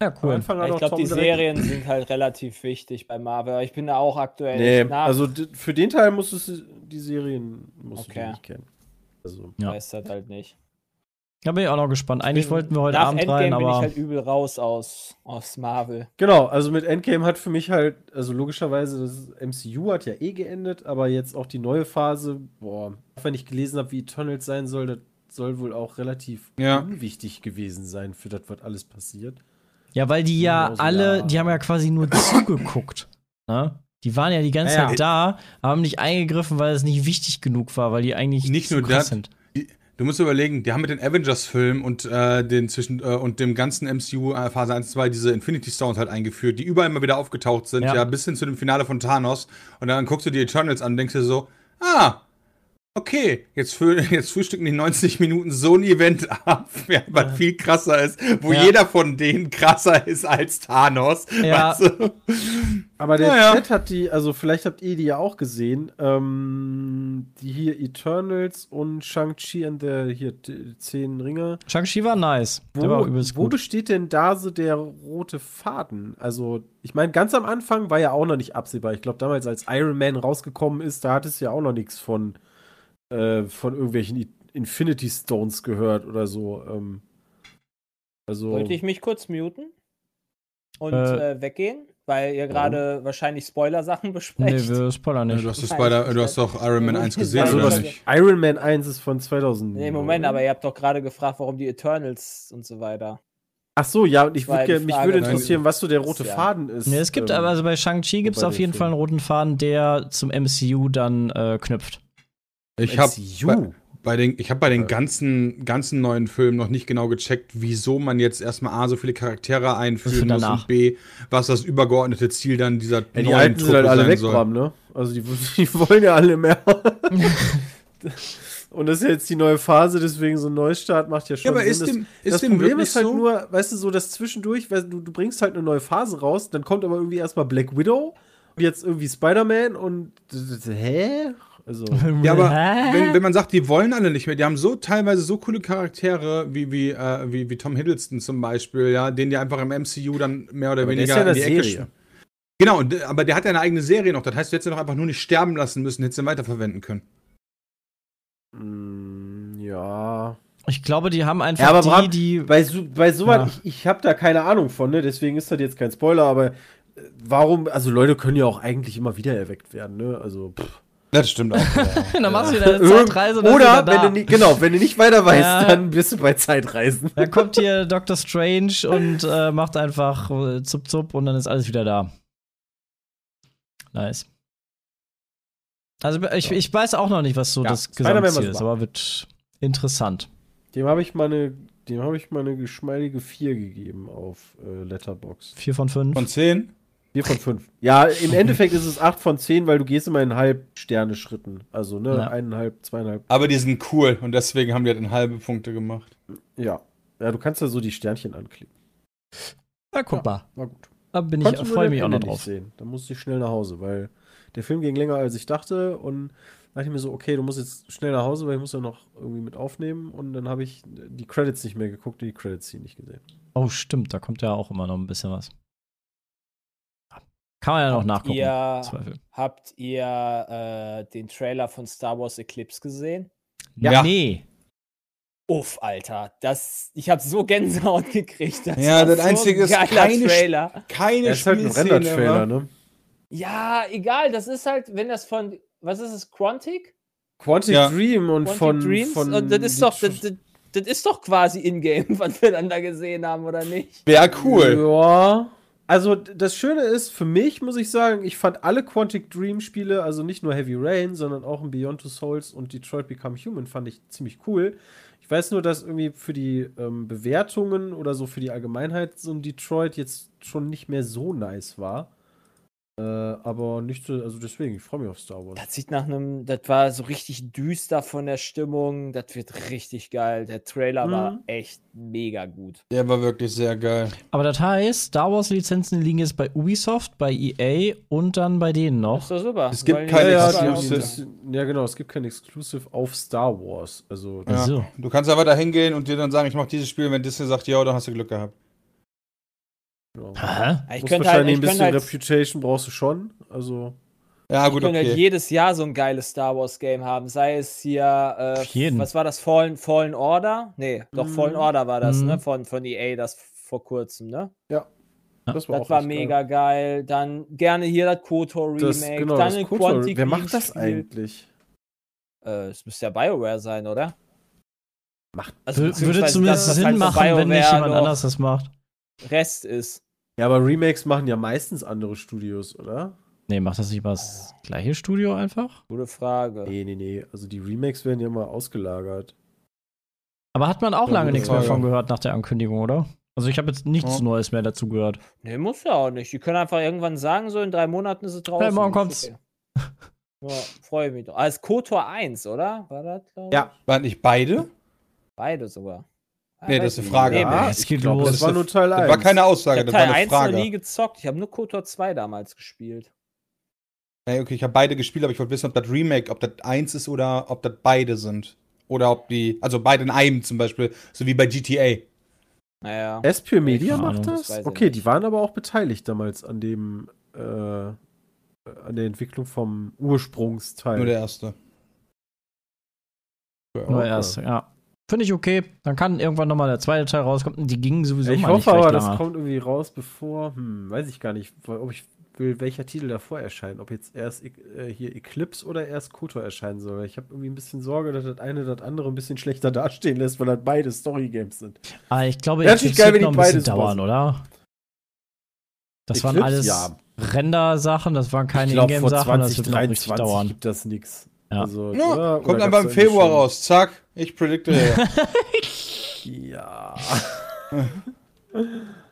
ja, Am cool. Hat ich glaube, die Serien sind halt relativ wichtig bei Marvel. Ich bin da auch aktuell Nee, nicht nach. also für den Teil musst du die Serien musst Okay. du nicht kennen. Also, Ja. weiß das halt nicht. Da bin ich auch noch gespannt. Eigentlich wollten wir heute Nach Abend Endgame rein, bin ich aber halt übel raus aus, aus Marvel. genau, also mit Endgame hat für mich halt, also logischerweise, das MCU hat ja eh geendet, aber jetzt auch die neue Phase, boah, auch wenn ich gelesen habe, wie Eternals sein soll, das soll wohl auch relativ Ja. unwichtig gewesen sein für das, was alles passiert. ja, weil die ja Genau so, alle, ja. die haben ja quasi nur zugeguckt. Ne? Die waren ja die ganze Ja, ja. Zeit da, haben nicht eingegriffen, weil es nicht wichtig genug war, weil die eigentlich Nicht zu nur das. sind. Du musst überlegen, die haben mit den Avengers-Filmen und, äh, den zwischen, äh, und dem ganzen MCU äh, Phase 1 2 diese Infinity Stones halt eingeführt, die überall immer wieder aufgetaucht sind, Ja. ja. bis hin zu dem Finale von Thanos. Und dann guckst du die Eternals an und denkst dir so, ah, okay, jetzt, frü jetzt frühstücken die 90 Minuten so ein Event ab, ja, was viel krasser ist, wo Ja. jeder von denen krasser ist als Thanos. Ja. Weißt du? Aber der Naja. Chat hat die, also vielleicht habt ihr die ja auch gesehen, ähm, die hier Eternals und Shang-Chi und der hier zehn Ringe. Shang-Chi war nice. Der war Wo, übelst wo gut. besteht denn da so der rote Faden? Also, ich meine, ganz am Anfang war ja auch noch nicht absehbar. Ich glaube, damals, als Iron Man rausgekommen ist, da hat es ja auch noch nichts von, äh, von irgendwelchen Infinity Stones gehört oder so. Ähm, also, Wollte ich mich kurz muten und Äh. äh, weggehen, weil ihr gerade wahrscheinlich Spoiler-Sachen Nee, besprecht. wir spoilern Ja, nicht. du, hast ich- du hast doch Iron Man 1 gesehen, Also oder was- nicht? Iron Man 1 ist von 2000. nee, Moment, aber ihr habt doch gerade gefragt, warum die Eternals und so weiter. Ach so, ja, und ich War würd, die gerne- mich würde interessieren, was so der rote Ja. Faden ist. Nee, es gibt ähm, aber, also bei Shang-Chi gibt es auf jeden Film. Fall einen roten Faden, der zum MCU dann äh, knüpft. Ich habe MCU. bei den, ich habe bei den ganzen, ganzen neuen Filmen noch nicht genau gecheckt, wieso man jetzt erstmal A, so viele Charaktere einführen muss und B, was das übergeordnete Ziel dann dieser Ja, die neuen alten sind Truppe halt alle sein weg, soll. Bram, ne? Also die, die wollen ja alle mehr. Und das ist ja jetzt die neue Phase, deswegen so ein Neustart macht ja schon Ja, aber Sinn. ist das dem, ist das Problem ist halt so? nur, weißt du, so das zwischendurch, weil du, du bringst halt eine neue Phase raus, dann kommt aber irgendwie erstmal Black Widow und jetzt irgendwie Spider-Man und hä? Also, Ja, aber wenn, wenn man sagt, die wollen alle nicht mehr, die haben so teilweise so coole Charaktere wie, wie, äh, wie, wie Tom Hiddleston zum Beispiel, ja, den die einfach im MCU dann mehr oder Aber der ist weniger ja in die Ecke Serie. Genau, aber der hat ja eine eigene Serie noch. Das heißt, du hättest ihn doch einfach nur nicht sterben lassen müssen, hättest ihn weiterverwenden können. mm, ja. Ich glaube, die haben einfach Ja, aber die, Bram, die. Bei, so, bei sowas, Ja. ich, ich habe da keine Ahnung von, ne? Deswegen ist das jetzt kein Spoiler, aber äh, warum, also Leute können ja auch eigentlich immer wieder erweckt werden, ne? Also, pff. Das stimmt auch. dann machst du wieder eine Zeitreise und dann ist Oder wieder wenn da. du nicht, genau, wenn du nicht weiter weißt, Ja. dann bist du bei Zeitreisen. Dann kommt hier Dr. Strange und äh, macht einfach äh, zup zup und dann ist alles wieder da. Nice. Also ich, ich weiß auch noch nicht, was so Ja, das Gesamtziel ist, aber wird interessant. Dem habe ich mal eine, dem habe ich mal eine geschmeidige 4 gegeben auf äh, Letterbox. Vier von fünf. Von 10? 4 von 5. Ja, im Endeffekt ist es 8 von 10, weil du gehst immer in Halb-Sterne-Schritten. Also, ne, Ja. eineinhalb, zweieinhalb. Aber die sind cool und deswegen haben die halt in halbe Punkte gemacht. Ja. Ja, du kannst da so die Sternchen anklicken. Na, guck mal. War gut. Da bin ich, freue mich auch noch drauf. Sehen. Dann musste ich schnell nach Hause, weil der Film ging länger als ich dachte und da dachte ich mir so, okay, du musst jetzt schnell nach Hause, weil ich muss ja noch irgendwie mit aufnehmen und dann habe ich die Credits nicht mehr geguckt und die Credits nicht gesehen. Oh, stimmt, da kommt ja auch immer noch ein bisschen was. Kann man ja noch Habt nachgucken. Ihr, Zweifel. habt ihr äh, den Trailer von Star Wars Eclipse gesehen? Ja. Nee. Uff, Alter, das, ich habe so Gänsehaut gekriegt. Das Ja, das Einzige ist, geiler keine Trailer. Keine Er ist halt ein Render-Trailer, ne? Ja, egal, das ist halt, wenn das von, was ist es, Quantic? Quantic Ja. Dream und Quantic von, Dreams? von Und das ist doch, das, das, das ist doch quasi in-game, was wir dann da gesehen haben, oder nicht? Wäre cool. Ja. Also das Schöne ist, für mich muss ich sagen, ich fand alle Quantic Dream Spiele, also nicht nur Heavy Rain, sondern auch in Beyond Two Souls und Detroit Become Human fand ich ziemlich cool. Ich weiß nur, dass irgendwie für die ähm, Bewertungen oder so für die Allgemeinheit so ein Detroit jetzt schon nicht mehr so nice war. Äh, aber nicht so, also deswegen, ich freue mich auf Star Wars. Das sieht nach einem, das war so richtig düster von der Stimmung, das wird richtig geil. Der Trailer war Mhm. echt mega gut. Der war wirklich sehr geil. Aber das heißt, Star Wars Lizenzen liegen jetzt bei Ubisoft, bei EA und dann bei denen Das noch. ist doch super. Es gibt keine ja, Exclusive. das, ja, genau, es gibt kein Exclusive auf Star Wars. Also, Ja. So. Du kannst einfach da hingehen und dir dann sagen, ich mach dieses Spiel, wenn Disney sagt, ja, dann hast du Glück gehabt. Genau. Hä? Ich Muss könnte wahrscheinlich halt, ich ein bisschen halt, Reputation brauchst du schon. Also, Ja, ich gut, könnte halt okay. jedes Jahr so ein geiles Star Wars Game haben. Sei es hier, äh, jeden. was war das? Fallen, Fallen Order? Nee, doch Mhm. Fallen Order war das, Mhm. ne? Von, von EA, das vor kurzem, ne? das war Das auch war mega geil. Dann gerne hier das KOTOR geil. Remake. Das, genau, dann das ein Kotor, Quantic Wer macht das eigentlich? Äh, es müsste ja BioWare sein, oder? Macht- Also, Würde zumindest das, Sinn halt machen, wenn nicht jemand noch anders das macht. Rest ist. Ja, aber Remakes machen ja meistens andere Studios, oder? Nee, macht das nicht mal das gleiche Studio einfach? Gute Frage. Nee, nee, nee. Also die Remakes werden ja immer ausgelagert. Aber hat man auch Ja, lange nichts mehr von gehört nach der Ankündigung, oder? Also ich habe jetzt nichts Ja. Neues mehr dazu gehört. Nee, muss ja auch nicht. Die können einfach irgendwann sagen, so in drei Monaten ist es draußen. Hey, morgen kommt's. okay. Ja, freue mich doch. Als KOTOR 1, oder? War das? Ja. Waren nicht beide? Beide sogar. Nee, das ist ich eine Frage. Nee, Ah, nee. es geht glaub, los. Das war nur Teil 1. Das war keine Ich Aussage, habe das war Teil eine 1 noch Frage. nie gezockt. Ich habe nur KOTOR 2 damals gespielt. Ja, okay, ich habe beide gespielt, aber ich wollte wissen, ob das Remake, ob das eins ist oder ob das beide sind. Oder ob die, also beide in einem zum Beispiel, so wie bei GTA. Naja. Espio Media macht das das? ich okay, die waren aber auch beteiligt damals an dem, äh, an der Entwicklung vom Ursprungsteil. Nur der erste. Nur okay. erst, ja. Finde ich okay. Dann kann irgendwann nochmal der zweite Teil rauskommen. Die gingen sowieso Ich mal hoffe nicht aber, das lange. kommt irgendwie raus, bevor, hm, weiß ich gar nicht, ob ich will, welcher Titel davor erscheint. Ob jetzt erst äh, hier Eclipse oder erst KOTOR erscheinen soll. Ich habe irgendwie ein bisschen Sorge, dass das eine das andere ein bisschen schlechter dastehen lässt, weil das beide Story-Games sind. Aber Ah, ich glaube, Wäre wird noch ein bisschen dauern, passen. oder? Das waren Eclipse, alles ja. Render-Sachen, das waren keine Ingame-Sachen, das wird noch richtig 2023 dauern. gibt das nix. Ja. Also, Ja, oder? kommt beim da Februar raus. Zack, ich predikte. ja.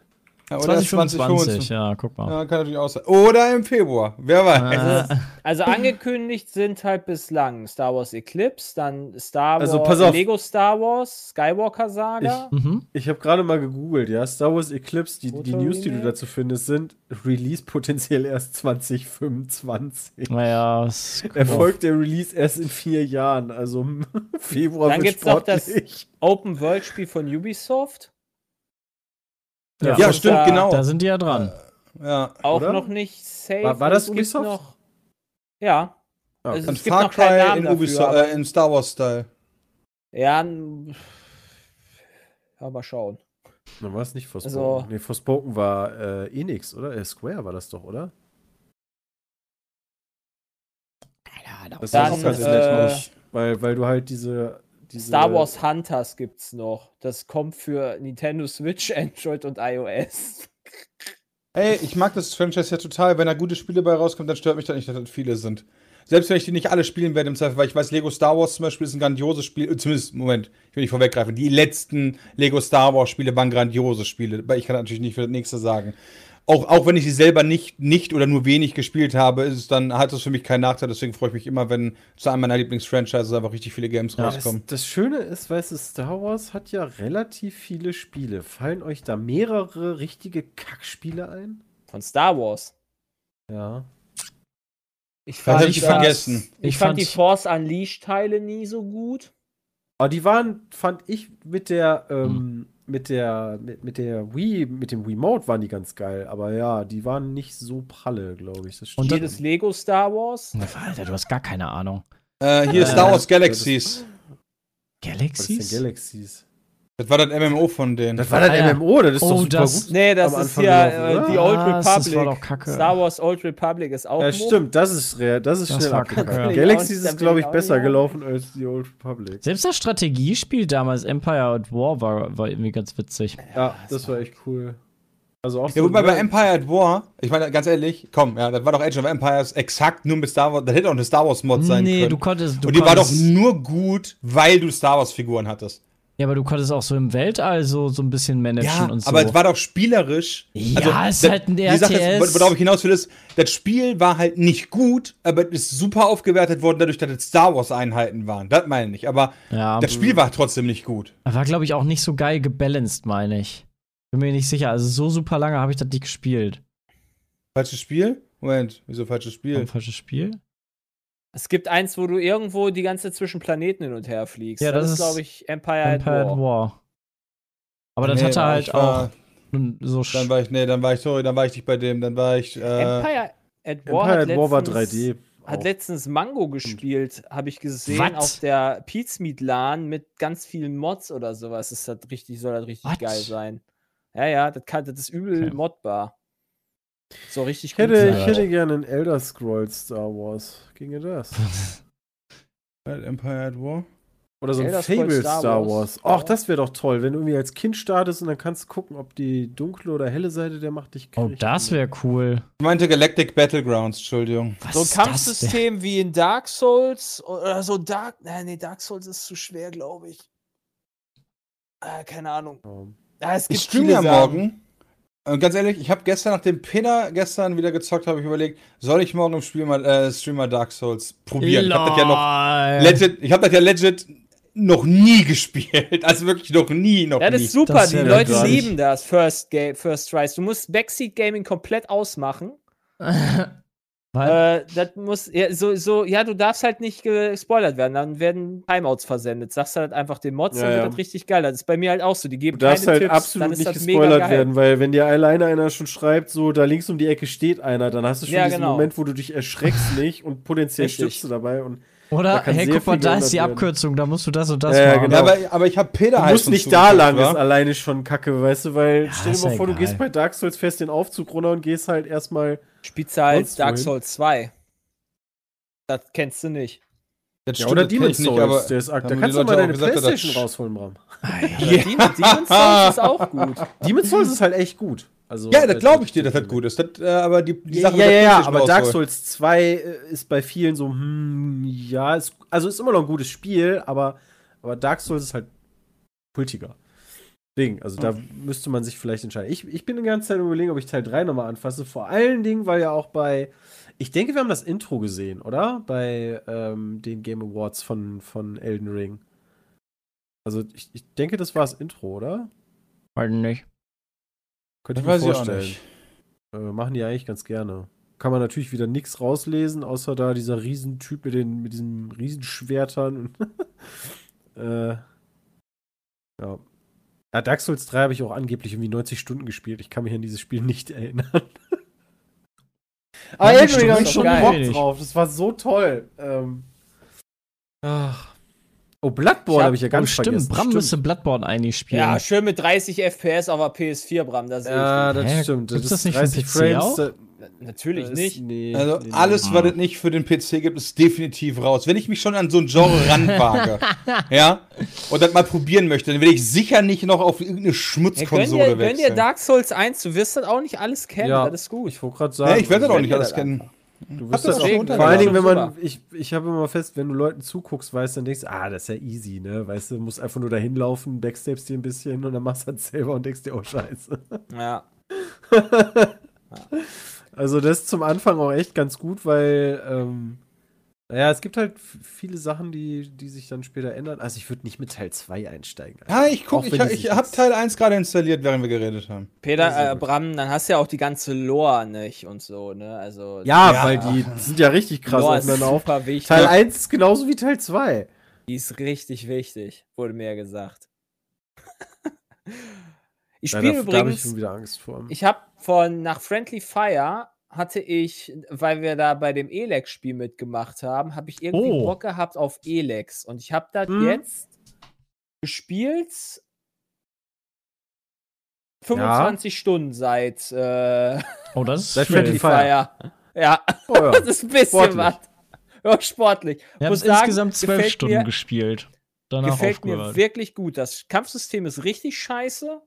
Ja. Oder 2025, ja, guck mal. Ja, kann natürlich auch sein. Oder im Februar, wer weiß. Äh, Also angekündigt sind halt bislang Star Wars Eclipse, dann Star Wars, Also, pass auf. Lego Star Wars, Skywalker Saga. mhm. Ich habe gerade mal gegoogelt, ja. Star Wars Eclipse, die, die News, die du dazu findest, sind Release potenziell erst 2025. Naja, ist cool. Erfolgt der Release erst in vier Jahren, also im Februar Dann wird gibt's noch das- sportlich. Open World Spiel von Ubisoft. Ja, Ja, stimmt, da- genau. Da sind die ja dran. Ja. Auch Oder? noch nicht safe. War- war das Ubisoft? Noch, ja. Ah, Also Ein es gibt Far noch Cry Namen in, dafür, Ubisoft, aber- äh, in Star Wars-Style. Ja, ja, mal schauen. Na, war es nicht Forspoken? Also- nee, Forspoken war äh, Enix, oder? Äh, Square war das doch, oder? Das Dann, ist auch ganz äh, nett, weil, weil du halt diese, diese Star Wars Hunters gibt's noch. Das kommt für Nintendo Switch, Android und iOS. Ey, ich mag das Franchise ja total. Wenn da gute Spiele bei rauskommen, dann stört mich das nicht, dass das viele sind. Selbst wenn ich die nicht alle spielen werde im Zweifel, weil ich weiß, Lego Star Wars zum Beispiel ist ein grandioses Spiel. äh, Zumindest, Moment, ich will nicht vorweggreifen. Die letzten Lego Star Wars Spiele waren grandiose Spiele. Aber ich kann natürlich nicht für das nächste sagen. Auch, auch wenn ich sie selber nicht, nicht oder nur wenig gespielt habe, ist es dann, hat das für mich keinen Nachteil. Deswegen freue ich mich immer, wenn zu einem meiner Lieblingsfranchises einfach richtig viele Games Ja, Das, rauskommen. das Schöne ist, weißt du, Star Wars hat ja relativ viele Spiele. Fallen euch da mehrere richtige Kackspiele ein? Von Star Wars. Ja. Ich Das fand, hab ich fand- vergessen. Ich, Ich fand, fand- die Force Unleashed Teile nie so gut. Aber die waren, fand ich, mit der, Hm. Mit der, mit, mit der Wii, mit dem Remote waren die ganz geil. Aber ja, die waren nicht so pralle, glaube ich. Das Und Jedes Lego Star Wars. Alter, du hast gar keine Ahnung. Äh, hier Äh, Star Wars das- Galaxies. Was ist Galaxies? denn Galaxies? Das war das MMO von denen. Das war das Ah, ja. MMO, das ist Oh, doch super das- gut. Nee, das ist ja gelaufen, äh, die Old Was? Republic. Das war doch kacke. Star Wars Old Republic ist auch Ja, stimmt, das ist, re- das ist Das schnell kacke, ja. Galaxies ist, glaube ich besser gelaufen als die Old Republic. Selbst das Strategiespiel damals, Empire at War, war, war irgendwie ganz witzig. Ja, das war echt cool. Also auch Ja, so wobei bei Empire at War, ich meine, ganz ehrlich, komm, ja, das war doch Age of Empires exakt nur mit Star Wars, das hätte auch eine Star Wars Mod sein nee, können. du konntest. Du Und die war doch konntest, nur gut, weil du Star Wars Figuren hattest. Ja, aber du konntest auch so im Weltall so, so ein bisschen managen Ja, und so. aber es war doch spielerisch. Also, Ja, es ist das- halt ein Die Sache RTS. ist, worauf ich hinaus will, ist, das Spiel war halt nicht gut, aber es ist super aufgewertet worden, dadurch, dass es Star Wars Einheiten waren. Das meine ich. Aber ja, das Spiel war trotzdem nicht gut. war, glaube ich, auch nicht so geil gebalanced, meine ich. Bin mir nicht sicher. Also so super lange habe ich das nicht gespielt. Falsches Spiel? Moment, wieso falsches Spiel? Ein falsches Spiel? Es gibt eins, wo du irgendwo die ganze Zeit zwischen Planeten hin und her fliegst. Ja, das, das ist, ist glaube ich, Empire, Empire at War. War. Aber das Nee, hatte halt auch so Dann war ich, nee, dann war ich, sorry, dann war ich nicht bei dem, dann war ich, äh, Empire at War, Empire hat at War war letztens- 3D. Hat auch. letztens Mango gespielt, habe ich gesehen, Wat? auf der Pizmeet LAN mit ganz vielen Mods oder sowas. Das hat richtig, soll halt richtig Wat? geil sein. Ja, ja, das, kann, das ist übel Okay. modbar. So richtig Ich hätte, sein. ich hätte gerne einen Elder Scrolls Star Wars. Ginge das? Empire at War. Oder so ein Elder Fable Star Star, Wars. Wars. Ach, das wäre doch toll, wenn du irgendwie als Kind startest und dann kannst du gucken, ob die dunkle oder helle Seite der Macht dich Oh, kriegt. das wäre cool. Ich meinte Galactic Battlegrounds, Entschuldigung. Was So ein? Kampfsystem wie in Dark Souls oder so Dark. Nein, nee, Dark Souls ist zu schwer, glaube ich. Ah, keine Ahnung. Ähm, Ah, es gibt Ich streame ja morgen. Und ganz ehrlich, ich habe gestern, nachdem Peter gestern wieder gezockt habe, ich überlegt, soll ich morgen im Spiel mal, äh, Stream mal Dark Souls probieren? Ich habe das ja noch Lol. legit, ich habe das ja legit noch nie gespielt. Also wirklich noch nie, noch Ja, das nie. ist super. Das Die ist ja Leute gar nicht- lieben das, First, Ga First Tries. Du musst Backseat Gaming komplett ausmachen. Äh, das muss, ja, so, so, ja, du darfst halt nicht gespoilert werden. Dann werden Timeouts versendet. Sagst du halt einfach den Mods, Ja, dann wird ja. das richtig geil. Das ist bei mir halt auch so. Die geben Du darfst keine halt Tipps, absolut dann ist nicht gespoilert werden, weil wenn dir alleine einer schon schreibt, so da links um die Ecke steht einer, dann hast du schon Ja, diesen genau. Moment, wo du dich erschreckst nicht und potenziell stirbst du dabei. Und oder, hey, guck mal, da ist die. Abkürzung, da musst du das und das Ja, ja, machen. genau. Ja, aber, aber ich habe Peter du halt musst nicht da lang, ist alleine schon kacke, weißt du, weil Ja, stell dir mal vor, du egal. gehst bei Dark Souls fest den Aufzug runter und gehst halt erstmal. Spielst du halt Dark? Souls 2. Das kennst du nicht. Das Ja, oder das kenn Demon ich nicht, Souls. aber der ist, da kannst du mal auch deine gesagt, Playstation rausholen, Bram. Ja. Demon, Demon Souls ist auch gut. Demon Souls ist halt echt gut. Also, Ja, das glaube ich dir, dass das gut ist. Das, äh, aber die, die Ja, Sache ja, ja, ja, aber Dark Souls 2 äh, ist bei vielen so, hm, ja, ist, also ist immer noch ein gutes Spiel, aber, aber Dark Souls ist halt kultiger. Deswegen, also da müsste man sich vielleicht entscheiden. Ich, ich bin die ganze Zeit überlegen, ob ich Teil 3 nochmal anfasse. Vor allen Dingen, weil ja auch bei, ich denke, wir haben das Intro gesehen, oder? Bei ähm, den Game Awards von, von Elden Ring. Also ich, ich denke, das war das Intro, oder? Weiß nicht. Könnte Das ich mir weiß ich auch vorstellen. nicht. Äh, machen die eigentlich ganz gerne. Kann man natürlich wieder nichts rauslesen, außer da dieser Riesentyp mit, den, mit diesen Riesenschwertern. äh, ja. Ja. Dark Souls 3 habe ich auch angeblich irgendwie 90 Stunden gespielt. Ich kann mich an dieses Spiel nicht erinnern. Aber 90 irgendwie habe ich schon ist Bock drauf. Das war so toll. Ähm, ach. Oh, Bloodborne habe ich ja Oh, ganz stimmt, vergessen. Bram müsste Bloodborne eigentlich spielen. Ja, schön mit 30 FPS auf der PS4, Bram. Das Ja, das Hä, stimmt. gibt's ist das nicht für den 30 PC auch? Natürlich das- nicht. Nee, Also nee, nee. alles, was es nicht für den PC gibt, ist definitiv raus. Wenn ich mich schon an so ein Genre ranwage, ja, und das mal probieren möchte, dann werde ich sicher nicht noch auf irgendeine Ja, gönn, Schmutzkonsole dir, gönn dir wechseln. Dark Souls 1, du wirst das auch nicht alles kennen, Ja. das ist gut. Ich wollte gerade sagen. Ja, ich werde das auch nicht alles das kennen. Du wirst das das auch vor allen Dingen, wenn man, ich, ich habe immer fest, wenn du Leuten zuguckst, weißt, dann denkst du, ah, das ist ja easy, ne? Weißt du, musst einfach nur dahin laufen, backstabst dir ein bisschen und dann machst du das selber und denkst dir, oh, scheiße. Ja. Also das ist zum Anfang auch echt ganz gut, weil, ähm, naja, es gibt halt viele Sachen, die, die sich dann später ändern. Also ich würde nicht mit Teil 2 einsteigen. Ja, ich guck, Auch ich, ich sich habe Teil 1 gerade installiert, während wir geredet haben. Peter, äh. Bram, dann hast du ja auch die ganze Lore nicht und so, ne? Also Ja, Ja. weil die sind ja richtig krass Lore ist aufeinander auf. Teil 1 ist genauso wie Teil 2. Die ist richtig wichtig, wurde mir gesagt. ich Ja, spiele da, da habe ich übrigens, schon wieder Angst vor. ich habe von nach Friendly Fire hatte ich, weil wir da bei dem Elex-Spiel mitgemacht haben, habe ich irgendwie Oh. Bock gehabt auf Elex und ich habe das Hm. jetzt gespielt 25 Stunden seit äh, Oh, das ist Seit. Friendly Fire. Ja, Oh, ja. das ist ein bisschen Sportlich. was. Ja, sportlich. Wir haben Muss sagen, insgesamt zwölf gefällt Stunden mir- gespielt. Danach Gefällt mir aufgehört. wirklich gut. Das Kampfsystem ist richtig scheiße.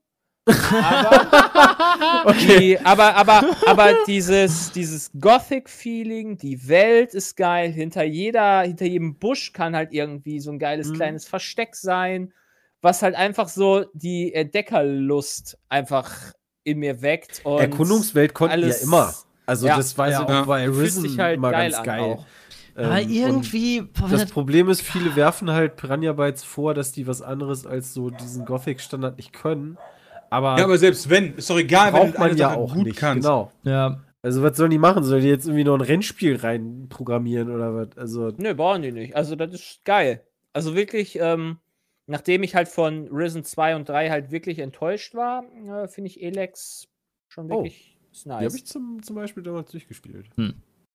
Aber, die, aber, aber, aber dieses, dieses Gothic-Feeling, die Welt ist geil. Hinter jeder, hinter jedem Busch kann halt irgendwie so ein geiles Mhm. kleines Versteck sein, was halt einfach so die Entdeckerlust einfach in mir weckt. Und Erkundungswelt konnten alles- ja immer. Also Ja, das war ja also auch bei Risen halt immer geil ganz an geil. Aber Ähm, und irgendwie. Das Problem ist, viele werfen halt Piranha Bytes vor, dass die was anderes als so diesen Gothic-Standard nicht können. Aber, Ja, aber selbst wenn, ist doch egal, wenn braucht du man ja Sache auch gut nicht. kannst. Genau. ja. Also was sollen die machen? Sollen die jetzt irgendwie noch ein Rennspiel rein programmieren oder was? Also Nö, brauchen die nicht. Also, das ist geil. Also wirklich, ähm, nachdem ich halt von Risen 2 und 3 halt wirklich enttäuscht war, äh, finde ich Elex schon Oh, wirklich ist die nice. habe ich zum, zum Beispiel damals durchgespielt.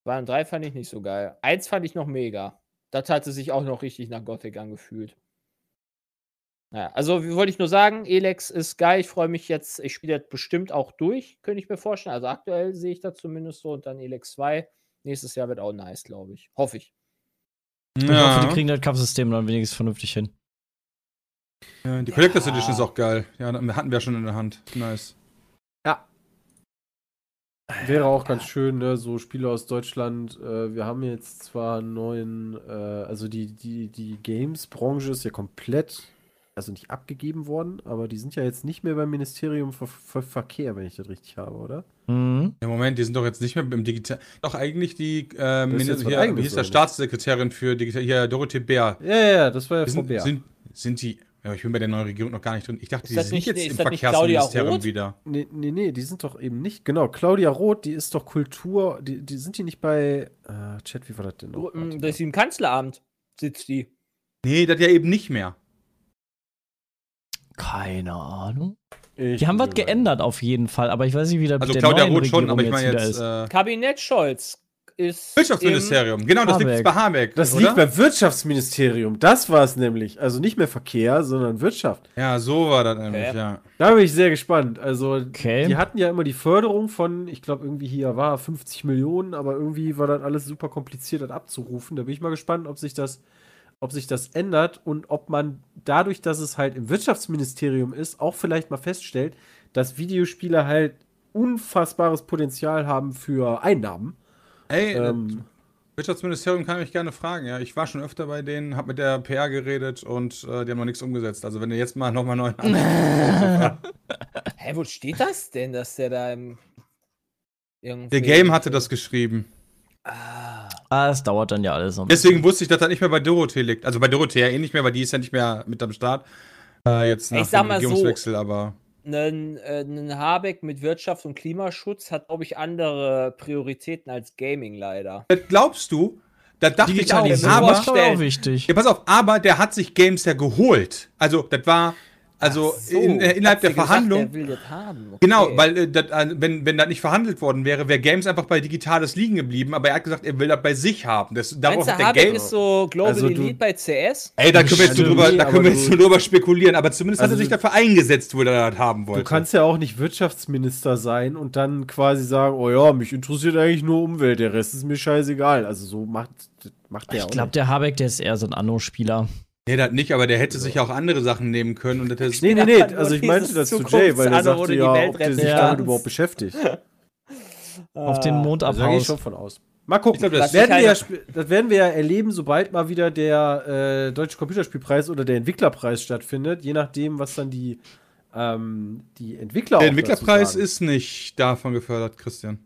2 und 3 fand ich nicht so geil. 1 fand ich noch mega. Das hatte sich auch noch richtig nach Gothic angefühlt. Naja, also wie wollte ich nur sagen, Elex ist geil. Ich freue mich jetzt, ich spiele das bestimmt auch durch, könnte ich mir vorstellen. Also aktuell sehe ich das zumindest so und dann Elex 2. Nächstes Jahr wird auch nice, glaube ich. Hoffe ich. Ich hoffe, die kriegen das Kampfsystem dann wenigstens vernünftig hin. Ja, die Collectors Ja. Edition ist auch geil. Ja, hatten wir schon in der Hand. Nice. Wäre auch ganz schön, ne? So Spiele aus Deutschland. Äh, wir haben jetzt zwar einen neuen, äh, also die, die, die Games-Branche ist ja komplett, also nicht abgegeben worden, aber die sind ja jetzt nicht mehr beim Ministerium für, für Verkehr, wenn ich das richtig habe, oder? Mhm. Ja, Moment, die sind doch jetzt nicht mehr im Digital. Doch, eigentlich die, jetzt was hier, Eigenes, hieß der? Staatssekretärin für Digital, hier, Dorothee Bär. Ja, ja, ja, das war ja Frau Sind, Bär. sind, sind die, ja, ich bin bei der neuen Regierung noch gar nicht drin. Ich dachte, Ist die sind nicht- jetzt ist im Verkehrsministerium wieder. Nee, nee, nee, die sind doch eben nicht. Genau, Claudia Roth, die ist doch Kultur. Die, die sind die nicht bei. Äh, Chat, wie war das denn noch? Das ist im Kanzleramt sitzt die. Nee, das ja eben nicht mehr. Keine Ahnung. Ich Die haben was geändert auf jeden Fall, aber ich weiß nicht, wie das Also mit der Claudia neuen Roth schon, Regierung aber ich meine jetzt ist. äh, Kabinett Scholz ist. Wirtschaftsministerium. Genau, das liegt bei Habeck. Das oder? liegt beim Wirtschaftsministerium. Das war es nämlich. Also nicht mehr Verkehr, sondern Wirtschaft. Ja, so war das nämlich, Okay. ja. Da bin ich sehr gespannt. Also, Okay. die hatten ja immer die Förderung von, ich glaube, irgendwie hier war 50 Millionen, aber irgendwie war das alles super kompliziert, das abzurufen. Da bin ich mal gespannt, ob sich das, ob sich das ändert und ob man dadurch, dass es halt im Wirtschaftsministerium ist, auch vielleicht mal feststellt, dass Videospiele halt unfassbares Potenzial haben für Einnahmen. Ey, Ähm, Wirtschaftsministerium kann mich gerne fragen. Ja, ich war schon öfter bei denen, habe mit der PR geredet und äh, die haben noch nichts umgesetzt. Also wenn ihr jetzt mal nochmal neuen Hä, wo steht das denn, dass der da im. irgendwie- Der Game hatte das geschrieben. Ah, Ah, es dauert dann ja alles noch. Deswegen wusste ich, dass das nicht mehr bei Dorothee liegt. Also bei Dorothee ja eh nicht mehr, weil die ist ja nicht mehr mit am Start. Äh, jetzt nach Ich sag dem mal so- Regierungswechsel, aber. Ein, äh, ein Habeck mit Wirtschaft und Klimaschutz hat, glaube ich, andere Prioritäten als Gaming leider. Das glaubst du? Das dachte ich auch. Aber, auch wichtig. ja, pass auf, aber der hat sich Games ja geholt. Also, das war, also so, in, äh, innerhalb der gesagt, Verhandlung. er will das haben. Okay. Genau, weil äh, das, äh, wenn, wenn das nicht verhandelt worden wäre, wäre Games einfach bei Digitales liegen geblieben, aber er hat gesagt, er will das bei sich haben. Das, darauf Meinst du, hat der Habeck Game. ist so Global Also du- Elite bei CS? Ey, da können wir jetzt Stimmt. drüber, da können wir du- jetzt drüber spekulieren, aber zumindest Also hat er sich du- dafür eingesetzt, wo er das haben wollte. Du kannst ja auch nicht Wirtschaftsminister sein und dann quasi sagen, oh ja, mich interessiert eigentlich nur Umwelt, der Rest ist mir scheißegal. Also so macht, macht der Ich auch glaube, der Habeck, der ist eher so ein Anno-Spieler. Nee, das nicht, aber der hätte sich auch andere Sachen nehmen können und das ist. Nee, nee, nee, also ich meinte das zu Jay, weil er sagte ja, Welt ob der sich damit überhaupt beschäftigt. Auf den Mond Da gehe ich abhaust. schon von aus. Mal gucken. Glaub, das das, werden wir ja, das werden wir ja erleben, sobald mal wieder der äh, Deutsche Computerspielpreis oder der Entwicklerpreis stattfindet, je nachdem, was dann die, ähm, die Entwickler Der auch dazu Entwicklerpreis sagen. ist nicht davon gefördert, Christian.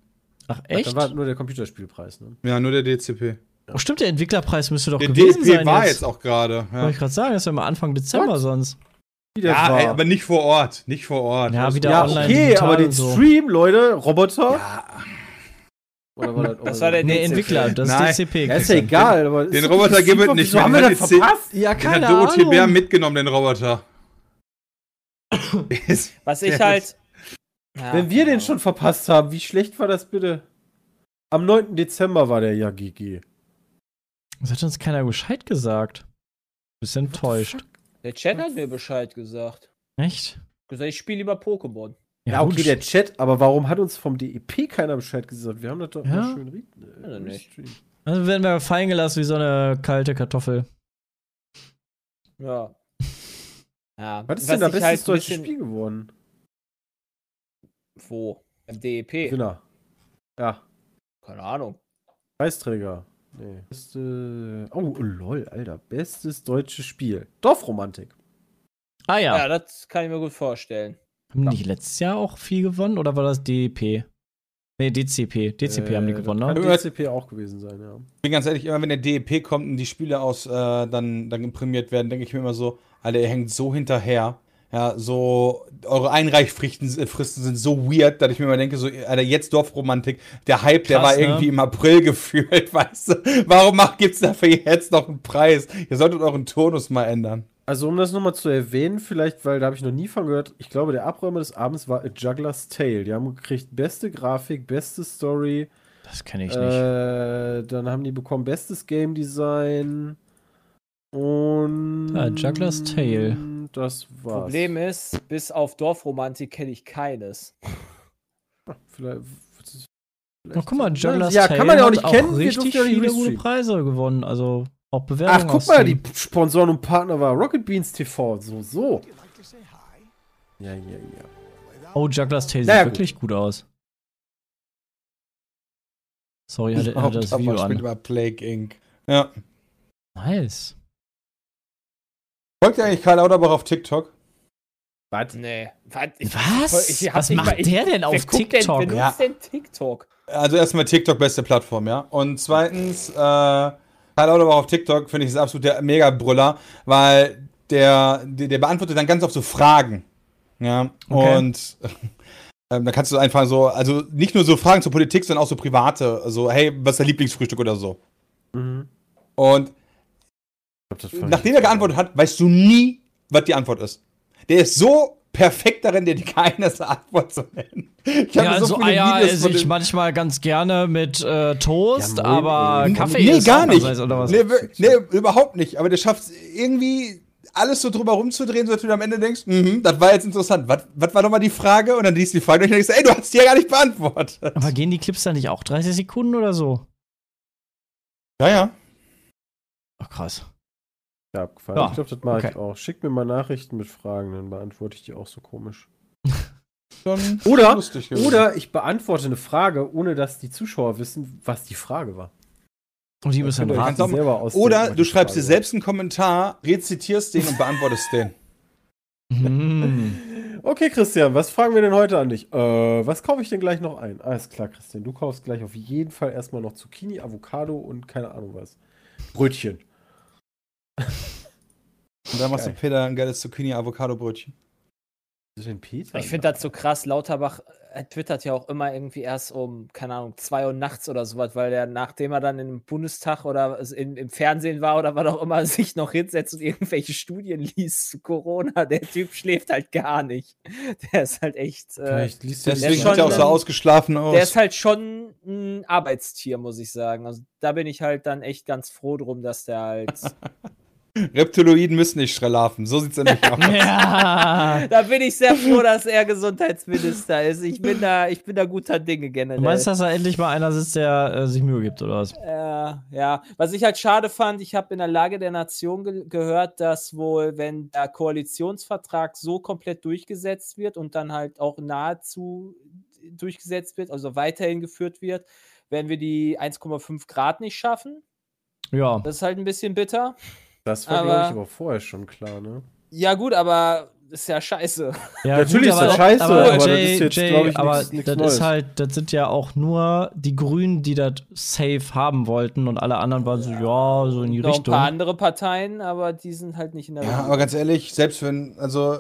Ach, Dann echt? war nur der Computerspielpreis. Ne? Ja, nur der DCP. Oh, stimmt, der Entwicklerpreis müsste doch Der gewesen DCP sein. war jetzt. jetzt auch gerade. Wollte Ja, ich gerade sagen, das ist ja mal Anfang Dezember What? sonst. Der ja ey, aber nicht vor Ort. Nicht vor Ort. Ja, Das- wieder ja, online. okay, digital aber den so. Stream, Leute, Roboter. Ja, Oder war das, Das war der Nee. Entwickler, das Nein. ist DCP. Ja, ist ja egal, aber. den ist doch Roboter gibt es nicht Wieso haben wir Den das verpasst? Ja, Den hat Dorothee Bär mitgenommen, den Roboter. Was ich Ja, halt. Ja, Wenn wir den schon verpasst haben, wie schlecht war das bitte? Am 9. Dezember war der ja GG. Das hat uns keiner Bescheid gesagt. Bisschen enttäuscht. Der Chat hat mir Bescheid gesagt. Echt? Gesagt, ich spiele lieber Pokémon. Ja, okay, gut. der Chat, aber warum hat uns vom DEP keiner Bescheid gesagt? Wir haben das doch Ja? mal schön re Also äh, nicht. Also werden wir fallen gelassen wie so eine kalte Kartoffel. Ja. Ja. Was ist denn da ich bestes halt bisschen- Spiel geworden? Wo? Im DEP? Genau. Ja, Keine Ahnung. Preisträger. Nee. Beste, oh, lol, Alter. Bestes deutsches Spiel. Dorfromantik. Ah Ja, ja. das kann ich mir gut vorstellen. Haben die nicht letztes Jahr auch viel gewonnen oder war das DEP? Nee, DCP. DCP haben die Äh, gewonnen, das ne? DCP auch gewesen sein, ja. Ich bin ganz ehrlich, immer wenn der DEP kommt und die Spiele aus äh, dann, dann prämiert werden, denke ich mir immer so, Alter, ihr hängt so hinterher. Ja, so, eure Einreichfristen äh, Fristen sind so weird, dass ich mir immer denke, so, Alter, jetzt Dorfromantik, der Hype, der Krass, war ne? irgendwie im April gefühlt, weißt du? Warum macht, gibt's dafür jetzt noch einen Preis? Ihr solltet euren Turnus mal ändern. Also, um das nochmal zu erwähnen, vielleicht, weil da habe ich noch nie von gehört, ich glaube, der Abräumer des Abends war A Juggler's Tale. Die haben gekriegt beste Grafik, beste Story, Das kenne ich nicht. Äh, dann haben die bekommen bestes Game Design und Ah, Juggler's Tale. Das war's. Problem ist, bis auf Dorfromantik kenne ich keines. Vielleicht, Oh, guck mal, Juggler's ja, Tale kann man ja auch nicht kennen. Wir richtig ja viele gute. Preise gewonnen. Also auch Bewertungen. Ach, guck mal, die Sponsoren und Partner war Rocket Beans TV. So, so. Ja, ja, ja. Oh, Juggler's Tale Naja, sieht gut. wirklich gut aus. Sorry, hatte, hatte das Video an. über Plague Inc. Ja. Nice. Folgt ihr eigentlich Karl Lauterbach auf TikTok? Was? Nee. Was? Ich, Was? ich Was macht mal- ich- der denn auf TikTok? Denn, wer Ja. denn TikTok? Also erstmal TikTok beste Plattform, ja. Und zweitens, äh, Karl Lauterbach auf TikTok finde ich ist absolut der Mega-Brüller, weil der, der, der beantwortet dann ganz oft so Fragen. Ja. Okay. Und ähm, da kannst du einfach so, also nicht nur so Fragen zur Politik, sondern auch so private, so, hey, was ist dein Lieblingsfrühstück oder so. Mhm. Und glaub, nachdem er geantwortet hat, weißt du nie, was die Antwort ist. Der ist so perfekt darin, dir keine Antwort zu nennen. Ich Ja, habe also viele Eier Videos esse ich manchmal ganz gerne mit äh, Toast, Ja, moin, aber ey. Kaffee nee, ist gar nicht. andererseits, Oder was? Nee, nee, überhaupt nicht. Aber der schafft irgendwie alles so drüber rumzudrehen, sodass du am Ende denkst, mhm, das war jetzt interessant. Was, was war nochmal die Frage? Und dann liest du die Frage und dann denkst du, ey, du hast die ja gar nicht beantwortet. Aber gehen die Clips dann nicht auch 30 Sekunden oder so? Ja, ja. Ach, krass. Ja, abgefallen. Ja, Ich glaube, das mache ich okay. auch. Schickt mir mal Nachrichten mit Fragen, dann beantworte ich die auch so komisch. Schon Oder, oder ich beantworte eine Frage, ohne dass die Zuschauer wissen, was die Frage war. Und die müssen euch raten. selber ausdenken, Oder du schreibst dir Frage selbst einen Kommentar, rezitierst den und beantwortest den. Hm. war. Okay, Christian, was fragen wir denn heute an dich? Äh, was kaufe ich denn gleich noch ein? Alles klar, Christian, du kaufst gleich auf jeden Fall erstmal noch Zucchini, Avocado und keine Ahnung was. Brötchen. Und dann machst du. Peter ein geiles Zucchini-Avocado-Brötchen. Peter? Ich finde das so krass. Lauterbach twittert ja auch immer irgendwie erst um, keine Ahnung, 2 Uhr nachts oder sowas, weil der, nachdem er dann im Bundestag oder in, im Fernsehen war oder was auch immer, sich noch hinsetzt und irgendwelche Studien liest zu Corona. Der Typ schläft halt gar nicht. Der ist halt echt. Äh, Vielleicht liest Der Deswegen sieht er auch so ausgeschlafen aus. der ist halt schon ein Arbeitstier, muss ich sagen. Also da bin ich halt dann echt ganz froh drum, dass der halt. Reptiloiden müssen nicht schlafen. So sieht's nämlich aus. Ja. da bin ich sehr froh, dass er Gesundheitsminister ist. Ich bin da, ich bin da guter Dinge generell. Du meinst, dass da endlich mal einer sitzt, der äh, sich Mühe gibt, oder was? Ja, ja. Was ich halt schade fand, ich habe in der Lage der Nation ge gehört, dass wohl, wenn der Koalitionsvertrag so komplett durchgesetzt wird und dann halt auch nahezu durchgesetzt wird, also weiterhin geführt wird, werden wir die 1,5 Grad nicht schaffen. Ja. Das ist halt ein bisschen bitter. Das war, glaube ich, aber vorher schon klar, ne? Ja, gut, aber ist ja scheiße. ja Natürlich ist aber, das scheiße, aber, aber das Jay, ist jetzt, Jay, glaub ich, aber nix- nix das Neues. ist halt, das sind ja auch nur die Grünen, die das safe haben wollten und alle anderen waren so, ja, so in die Noch ein Richtung. paar andere Parteien, aber die sind halt nicht in der Ja, Regierung. aber ganz ehrlich, selbst wenn, also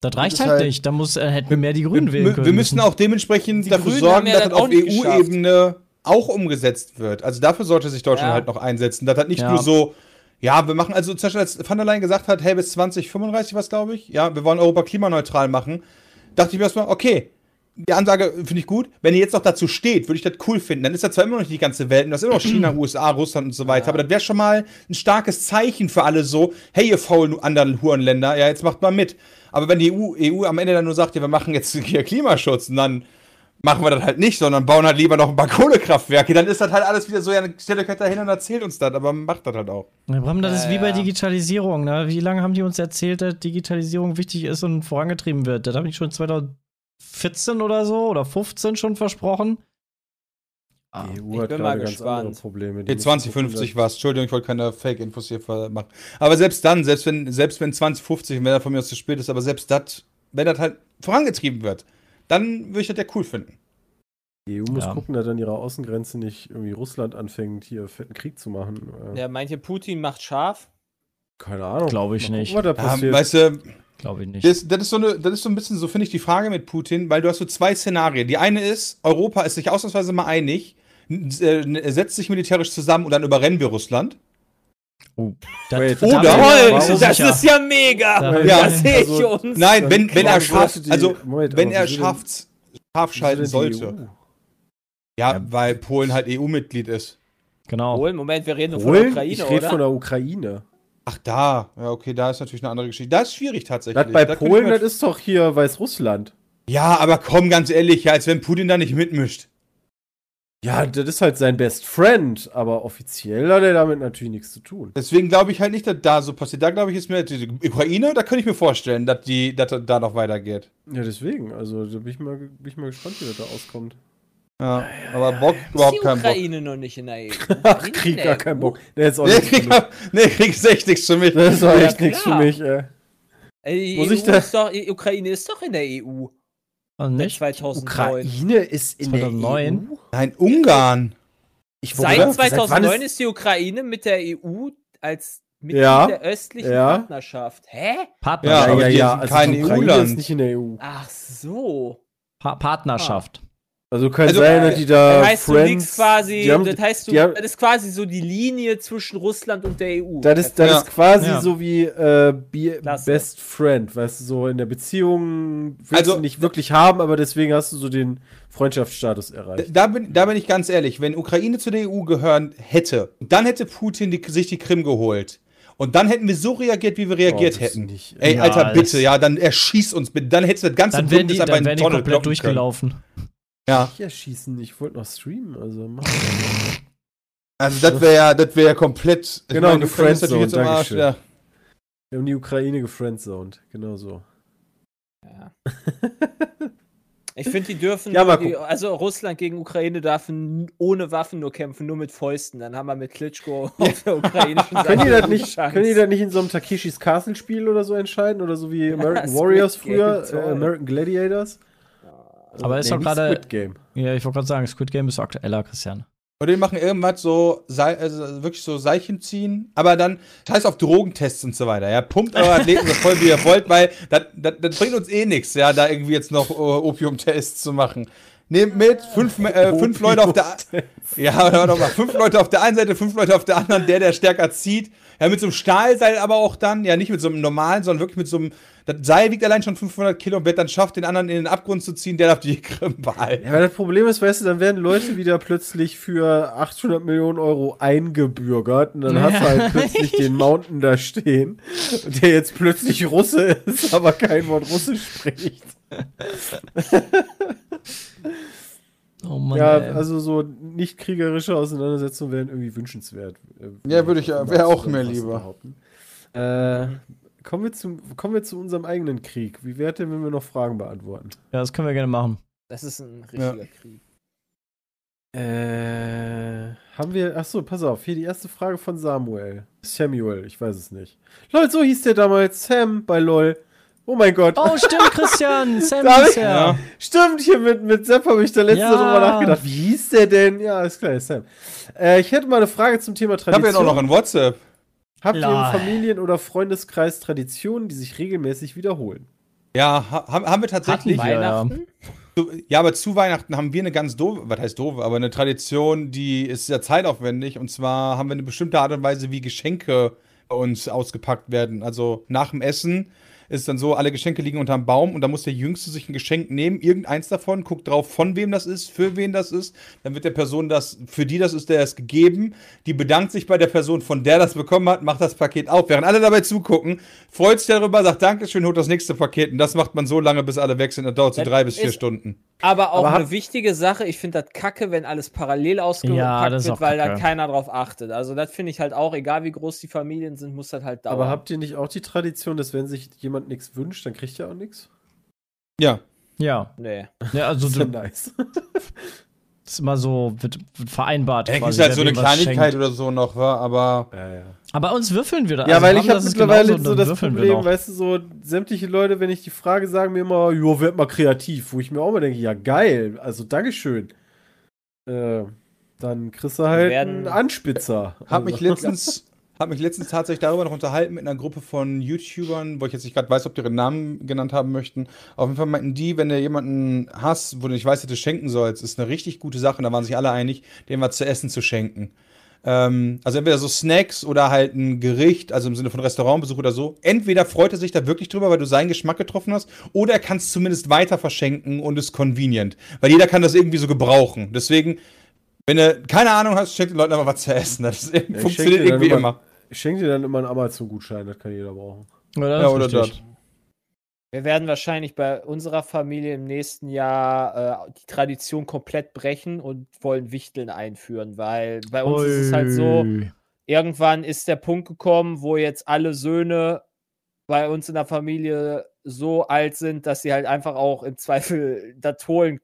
Das reicht ist halt, halt- nicht. Da muss, äh, hätten wir mehr die Grünen wir, wählen können. wir müssen auch dementsprechend Die dafür Grünen sorgen, ja dass das das auf. EU-Ebene auch umgesetzt wird. Also dafür sollte sich Deutschland Ja. halt noch einsetzen. Das hat nicht Ja. nur so, ja, wir machen, also zum Beispiel, als Van der Leyen gesagt hat, hey, bis 2035 was, glaube ich, ja, wir wollen Europa klimaneutral machen, dachte ich mir erstmal, okay, die Ansage finde ich gut. Wenn ihr jetzt noch dazu steht, würde ich das cool finden. Dann ist das zwar immer noch nicht die ganze Welt, und das ist immer noch China, USA, Russland und so weiter, aber das wäre schon mal ein starkes Zeichen für alle so, hey, ihr faulen anderen Hurenländer, ja, jetzt macht mal mit. Aber wenn die EU, EU am Ende dann nur sagt, ja, wir machen jetzt hier Klimaschutz, und dann machen wir das halt nicht, sondern bauen halt lieber noch ein paar Kohlekraftwerke, dann ist das halt alles wieder so, ja, stellt euch halt dahin und erzählt uns das, aber macht das halt auch. Ja, Bram, das ist wie bei. Digitalisierung. Ne? Wie lange haben die uns erzählt, dass Digitalisierung wichtig ist und vorangetrieben wird? Das habe ich schon 2014 oder so oder 15 schon versprochen. Ah, Die EU ich hat bin mal ganz gespannt. andere Probleme. Die Nee, müssen 2050 gucken, war es. Entschuldigung, ich wollte keine Fake-Infos hier machen. Aber selbst dann, selbst wenn, selbst wenn 2050, wenn er von mir aus zu spät ist, aber selbst das, wenn das halt vorangetrieben wird, dann würde ich das ja cool finden. Die EU muss Ja. gucken, dass an ihrer Außengrenze nicht irgendwie Russland anfängt, hier fetten Krieg zu machen. Äh, Der meinte, Putin macht scharf. Keine Ahnung. Glaub ich Mal nicht. gucken, Was da Ja, passiert. weißt du, Glaube ich nicht. das, das, ist so eine, das ist so ein bisschen so, finde ich, die Frage mit Putin, weil du hast so zwei Szenarien. Die eine ist, Europa ist sich ausnahmsweise mal einig, äh, setzt sich militärisch zusammen und dann überrennen wir Russland. Oh, das, Wait, mir Toll, das ist ja mega. Da- Ja, das sehe ich also- uns. Nein, wenn, wenn er schafft, also Moment, wenn er schafft, scharf schalten sollte. EU? Ja, Ja. weil Polen halt EU-Mitglied ist. Genau. Polen, Moment, wir reden von der Polen? Ukraine, Ich rede oder? von der Ukraine. Ach, da. Ja, okay, da ist natürlich eine andere Geschichte. Da ist schwierig tatsächlich. Das bei Da Polen, das ist doch hier Weißrussland. Ja, aber komm, ganz ehrlich, ja, als wenn Putin da nicht mitmischt. Ja, das ist halt sein Best Friend, aber offiziell hat er damit natürlich nichts zu tun. Deswegen glaube ich halt nicht, dass da so passiert. Da glaube ich, ist mir die Ukraine, da könnte ich mir vorstellen, dass die, dass das da noch weitergeht. Ja, deswegen. Also da bin ich mal, bin ich mal gespannt, wie das da auskommt. Ja, aber Bock, überhaupt die keinen Bock. Ukraine noch nicht in der EU? Ach, Krieg gar keinen EU? Bock. Nee, ist auch Nee, nichts für Krieg, mich. nee, Krieg ist echt nichts für mich. Das ist doch Ja, echt nichts für mich, ey. Äh, Muss EU ich da- ist doch, die Ukraine ist doch in der EU. Und Seit nicht? 2009. Ukraine ist in 2009? der EU? Nein, Ungarn. Ich Seit wann 2009 ist, die Ukraine mit der EU als Mitglied Ja, der östlichen ja. Partnerschaft. Hä? Ja, Partnerschaft. ja, ja, sind also kein EU-Land. ist nicht in der EU. Ach so. Pa Partnerschaft. Also kann Also, sein, äh, dass die da Das heißt, du Friends, quasi, die haben, das heißt, du, die haben- das ist quasi so die Linie zwischen Russland und der EU. Das ist, das Ja. ist quasi Ja. so wie äh, Be Klasse. Best Friend, weißt du, so in der Beziehung willst Also- du nicht wirklich haben, aber deswegen hast du so den Freundschaftsstatus erreicht. Da bin, da bin ich ganz ehrlich, wenn Ukraine zu der EU gehören hätte, dann hätte Putin die, sich die Krim geholt. Und dann hätten wir so reagiert, wie wir reagiert Oh, hätten. nicht. Ey, Ja, Alter, bitte, ja, dann erschieß uns bitte. Dann hättest du das ganze Dann wären die, Bündnis einfach dann in die Tonne komplett durchgelaufen. Können. Ja, Ich erschießen, ich wollte noch streamen, also mach. also das wäre ja, das wäre ja komplett. Genau, meine, die Ukraine ist gefriendzoned, Arsch, ja. Wir haben die Ukraine gefriendzoned, genau so. Ja. Ich finde, die dürfen, Ja, die, also Russland gegen Ukraine darf ohne Waffen nur kämpfen, nur mit Fäusten. Dann haben wir mit Klitschko auf der ukrainischen Seite Können die das nicht, Chance. können die das nicht in so einem Takeshis Castle Spiel oder so entscheiden? Oder so wie American Squid Warriors früher, äh, American Gladiators? Also, Aber ist doch gerade- Squid Game. Ja, ich wollte gerade sagen, Squid Game ist aktueller, Christian. Oder die machen irgendwas so, also wirklich so Seilchen ziehen, aber dann scheiß auf Drogentests und so weiter. Ja, pumpt eure Athleten so voll, wie ihr wollt, weil das, das, das bringt uns eh nichts, ja, da irgendwie jetzt noch äh, Opiumtests zu machen. Nehmt mit, fünf, äh, fünf Leute auf der Ja, oder mal, fünf Leute auf der einen Seite, fünf Leute auf der anderen, der, der stärker zieht. Ja, mit so einem Stahlseil aber auch dann, ja, nicht mit so einem normalen, sondern wirklich mit so einem, das Seil wiegt allein schon 500 Kilo und wer dann schafft, den anderen in den Abgrund zu ziehen, der darf die Krim behalten. Ja, aber das Problem ist, weißt du, dann werden Leute wieder plötzlich für 800 Millionen Euro eingebürgert und dann hast du halt plötzlich den Mountain da stehen, der jetzt plötzlich Russe ist, aber kein Wort Russisch spricht. Oh Mann. ja, ey. also so nicht kriegerische Auseinandersetzungen wären irgendwie wünschenswert. äh, Ja, würde ich- wäre auch fast lieber. behaupten. Äh, kommen, wir zum, kommen wir zu unserem eigenen Krieg. Wie wäre denn, wenn wir noch Fragen beantworten? ja, das können wir gerne machen. Das ist ein richtiger Krieg. Äh, haben wir. Achso, pass auf. Hier die erste Frage von Samuel. Samuel, ich weiß es nicht. LOL, so hieß der damals. Sam bei LOL. Oh mein Gott. Oh, stimmt, Christian. Sam ist ich- ja. Stimmt, hier mit, mit Sepp habe ich da letzte Ja. drüber nachgedacht. Wie hieß der denn? Ja, ist klar, Sam. Äh, ich hätte mal eine Frage zum Thema Ich habe Tradition. ja auch noch ein WhatsApp. Habt ihr im Familien- oder Freundeskreis Traditionen, die sich regelmäßig wiederholen? Ja, ha haben, wir tatsächlich. Hatten Weihnachten? Ja, aber zu Weihnachten haben wir eine ganz doofe, was heißt doofe, aber eine Tradition, die ist sehr zeitaufwendig. Und zwar haben wir eine bestimmte Art und Weise, wie Geschenke bei uns ausgepackt werden. Also nach dem Essen ist dann so, alle Geschenke liegen unterm Baum und da muss der Jüngste sich ein Geschenk nehmen, irgendeins davon, guckt drauf, von wem das ist, für wen das ist. Dann wird der Person das, für die das ist, der es gegeben. Die bedankt sich bei der Person, von der das bekommen hat, macht das Paket auf. Während alle dabei zugucken, freut sich darüber, sagt Dankeschön, holt das nächste Paket. Und das macht man so lange, bis alle weg sind. Das dauert so Das drei bis vier Stunden. Aber auch Aber eine wichtige Sache, ich finde das kacke, wenn alles parallel Ja, ausgepackt ist wird, weil kacke. dann keiner drauf achtet. Also das finde ich halt auch, egal wie groß die Familien sind, muss das halt dauern. Aber habt ihr nicht auch die Tradition, dass wenn sich jemand nichts wünscht, dann kriegt er auch nichts? Ja. Ja. Nee. ja also Das ist ja nice. das ist immer so, wird, wird vereinbart. Ja, quasi, ist halt so eine Kleinigkeit schenkt. oder so noch, wa? aber ja, ja. Aber uns würfeln wir da. Ja, also weil wir ich haben habe das mittlerweile genauso, so das Problem, weißt du, so sämtliche Leute, wenn ich die Frage sagen mir immer, jo, werd mal kreativ, wo ich mir auch mal denke, ja geil, also Dankeschön. Äh, dann kriegst du halt einen Anspitzer. hab mich Also- letztens, hab mich letztens tatsächlich darüber noch unterhalten mit einer Gruppe von YouTubern, wo ich jetzt nicht gerade weiß, ob die ihren Namen genannt haben möchten. Auf jeden Fall meinten die, wenn du jemanden hast, wo du nicht weißt, dass du schenken sollst, ist eine richtig gute Sache. Und da waren sich alle einig, dem was zu essen zu schenken. Ähm, also entweder so Snacks oder halt ein Gericht, also im Sinne von Restaurantbesuch oder so. Entweder freut er sich da wirklich drüber, weil du seinen Geschmack getroffen hast, oder er kann es zumindest weiter verschenken und ist convenient. Weil jeder kann das irgendwie so gebrauchen. Deswegen, wenn du keine Ahnung hast, schenk den Leuten einfach was zu essen. Das funktioniert irgendwie immer. Ich schenke dir dann immer einen Amazon-Gutschein, das kann jeder brauchen. Ja, das Ja, oder richtig. Wir werden wahrscheinlich bei unserer Familie im nächsten Jahr äh, die Tradition komplett brechen und wollen Wichteln einführen, weil bei uns ist es halt so, irgendwann ist der Punkt gekommen, wo jetzt alle Söhne bei uns in der Familie so alt sind, dass sie halt einfach auch im Zweifel das holen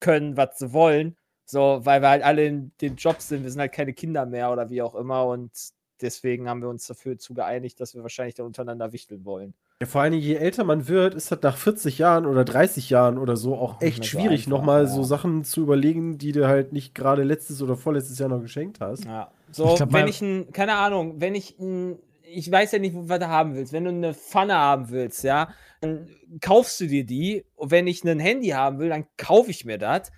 können, was sie wollen. So, weil wir halt alle in den Jobs sind, wir sind halt keine Kinder mehr oder wie auch immer und deswegen haben wir uns dafür zu geeinigt, dass wir wahrscheinlich dann untereinander wichteln wollen. Ja, vor allem, je älter man wird, ist das nach 40 Jahren oder 30 Jahren oder so auch echt mehr so schwierig, einfach, nochmal ja. so Sachen zu überlegen, die du halt nicht gerade letztes oder vorletztes Jahr noch geschenkt hast. Ja. So, Ich glaub, wenn ich ein, keine Ahnung, wenn ich ein, ich weiß ja nicht, was du haben willst. Wenn du eine Pfanne haben willst, ja, dann kaufst du dir die. Und wenn ich ein Handy haben will, dann kaufe ich mir das.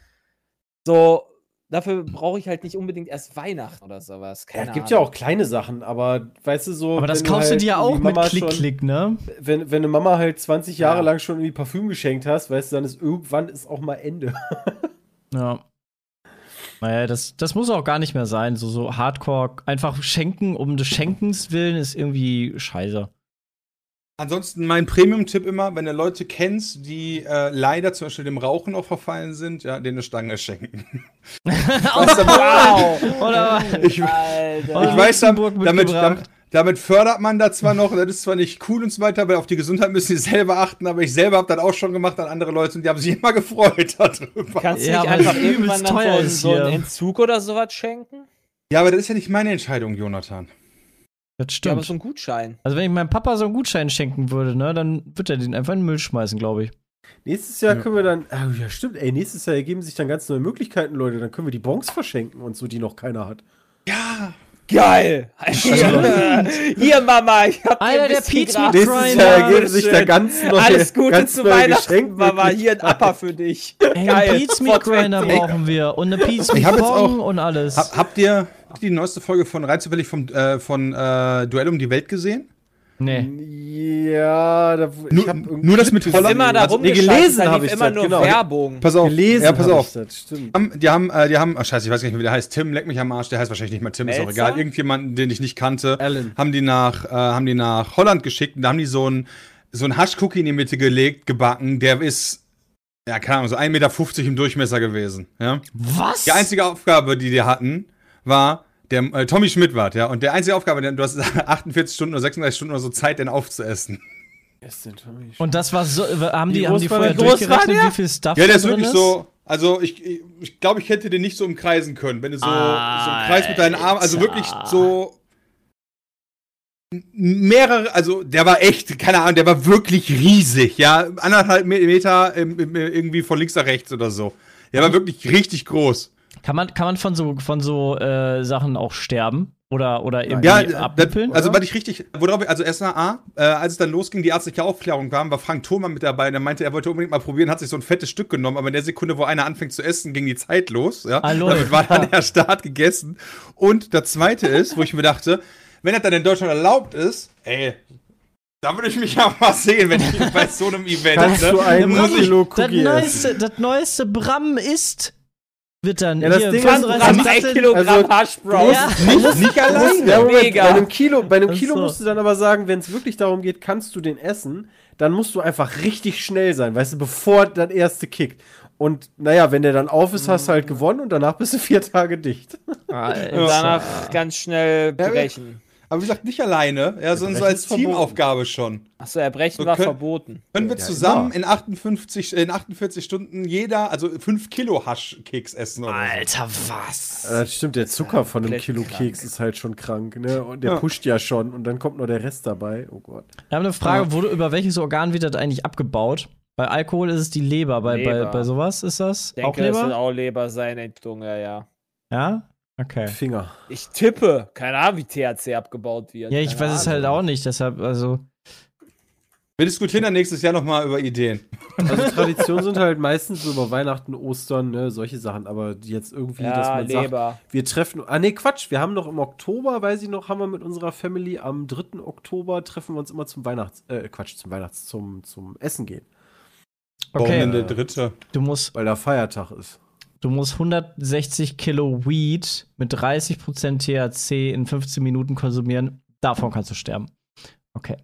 So, dafür brauche ich halt nicht unbedingt erst Weihnachten oder sowas. Ja, Keine es gibt ja auch kleine Sachen, aber weißt du so. Aber das kaufst du halt dir ja auch mit Mama Klick, schon- Klick, ne? Wenn, wenn eine Mama halt 20 Jahre Ja. lang schon irgendwie Parfüm geschenkt hast, weißt du, dann ist irgendwann ist auch mal Ende. Ja. Naja, das, das muss auch gar nicht mehr sein. So, so Hardcore, einfach schenken um des Schenkens willen ist irgendwie scheiße. Ansonsten mein Premium-Tipp immer, wenn du Leute kennst, die äh, leider zum Beispiel dem Rauchen auch verfallen sind, ja, denen eine Stange schenken. Wow! Oder Ich, Alter. Ich weiß, damit, damit, Damit fördert man da zwar noch, das ist zwar nicht cool und so weiter, aber auf die Gesundheit müssen die selber achten, aber ich selber habe das auch schon gemacht an andere Leute und die haben sich immer gefreut darüber. Kannst du Ja, nicht einfach irgendwann übelst dann teuer so, so einen. Entzug oder sowas schenken? Ja, aber das ist ja nicht meine Entscheidung, Jonathan. Das Ja, aber stimmt. so ein Gutschein. also wenn ich meinem Papa so einen Gutschein schenken würde, ne, dann wird er den einfach in den Müll schmeißen, glaube ich. Nächstes Jahr Ja. können wir dann, ah, ja stimmt, ey, nächstes Jahr ergeben sich dann ganz neue Möglichkeiten, Leute. Dann können wir die Bons verschenken und so, die noch keiner hat. Ja, Geil! Hier, hier Mama, ich hab dir Alter, ein der Gras- Grinder. Nächstes Jahr ergeben sich da ganz neue Alles Gute ganz zu neue Weihnachten. Mama. Hier ein Upper für dich. Ey, einen Geil. Beats Meat Grinder 420. brauchen wir und eine Pizza auch- und alles. Hab, habt ihr die neueste Folge von rein zufällig vom, äh, von äh, Duell um die Welt gesehen? nee. Ja, da, ich Nur- nur das mit Holland- Immer da Also, nee, gelesen da hab lief ich immer das, nur genau. Werbung. Pass auf. gelesen. ja, pass auf. Das, stimmt. Haben- Die haben, äh, die haben, ach scheiße, ich weiß gar nicht mehr, wie der heißt. Tim, leck mich am Arsch, der heißt wahrscheinlich nicht mal Tim, ist auch egal. Irgendjemanden, den ich nicht kannte, Alan. haben die nach, äh, haben die nach Holland geschickt und da haben die so ein, so ein Haschcookie in die Mitte gelegt, gebacken, der ist, ja, keine Ahnung, so 1,50 Meter im Durchmesser gewesen, ja. Was? Die einzige Aufgabe, die die hatten, war, der äh, Tommy Schmidt war, ja, und der einzige Aufgabe, der- du hast 48 Stunden oder 36 Stunden oder so Zeit, den aufzuessen. und das war so, haben Wie die, haben groß die vorher durchgerechnet, wie viel Stuff Ja, der ist drin wirklich so. Also ich glaube, ich, glaub, ich hätte den nicht so umkreisen können. Wenn du so, so einen Kreis mit deinen Armen, also wirklich so mehrere, also der war echt, keine Ahnung, der war wirklich riesig, ja, anderthalb Me- Meter irgendwie von links nach rechts oder so. Der war wirklich richtig groß. Kann man, kann man von so, von so äh, Sachen auch sterben? Oder, oder irgendwie Ja, das, abnippeln? also was ich richtig, worauf ich, also erstmal A, äh, als es dann losging, die ärztliche Aufklärung kam, war Frank Thoma mit dabei, der meinte, er wollte unbedingt mal probieren, hat sich so ein fettes Stück genommen, aber in der Sekunde, wo einer anfängt zu essen, ging die Zeit los, ja. Ah, lol. Damit war dann der Start gegessen. Und das zweite ist, wo ich mir dachte, wenn das dann in Deutschland erlaubt ist, ey, da würde ich mich ja mal sehen, wenn ich bei so einem Event, Kannst ne, du ein muss ich, Kilo das, Cookie essen? neueste, das neueste Bram ist, wird dann Ja, das hier Ding ist, 35 du kannst ein Kilogramm also, Hash Brown. Ja. nicht, nicht alleine. Ja, Moment, Mega. bei einem Kilo, bei einem Kilo so. musst du dann aber sagen, wenn es wirklich darum geht, kannst du den essen, dann musst du einfach richtig schnell sein, weißt du, bevor das erste kickt. Und naja, wenn der dann auf ist, hast du halt gewonnen und danach bist du vier Tage dicht. Und danach ganz schnell brechen. Aber wie gesagt, nicht alleine, ja, sondern so als. Teamaufgabe schon. Achso, Erbrechen So war können- verboten. Können wir Ja, zusammen immer. in 58, in 48 Stunden jeder, also 5 Kilo Haschkeks essen oder so. Alter, was? Das stimmt, der Zucker von einem Kilo krank. Keks ist halt schon krank, ne? Und der Ja. pusht ja schon und dann kommt noch der Rest dabei. Oh Gott. Wir haben eine Frage, wurde, über welches Organ wird das eigentlich abgebaut? Bei Alkohol ist es die Leber, bei, bei, Leber. bei sowas ist das Ich auch denke, das wird Leber? auch Leber sein, Entzunge, ja. Ja? Okay. Finger. Ich tippe. Keine Ahnung, wie THC abgebaut wird. Ja, ich Keine weiß es halt Ahnung. auch nicht, deshalb, also. Wir diskutieren dann nächstes Jahr nochmal über Ideen. Also Traditionen sind halt meistens so über Weihnachten, Ostern, ne, solche Sachen, aber jetzt irgendwie, dass Ja, man sagt, Leber. wir treffen, ah nee, Quatsch, wir haben noch im Oktober, weiß ich noch, haben wir mit unserer Family am 3. Oktober treffen wir uns immer zum Weihnachts, äh, Quatsch, zum Weihnachts, zum, zum Essen gehen, Warum Okay, denn der dritte? du musst, weil da Feiertag ist. Du musst 160 Kilo Weed mit 30% THC in 15 Minuten konsumieren. Davon kannst du sterben. Okay.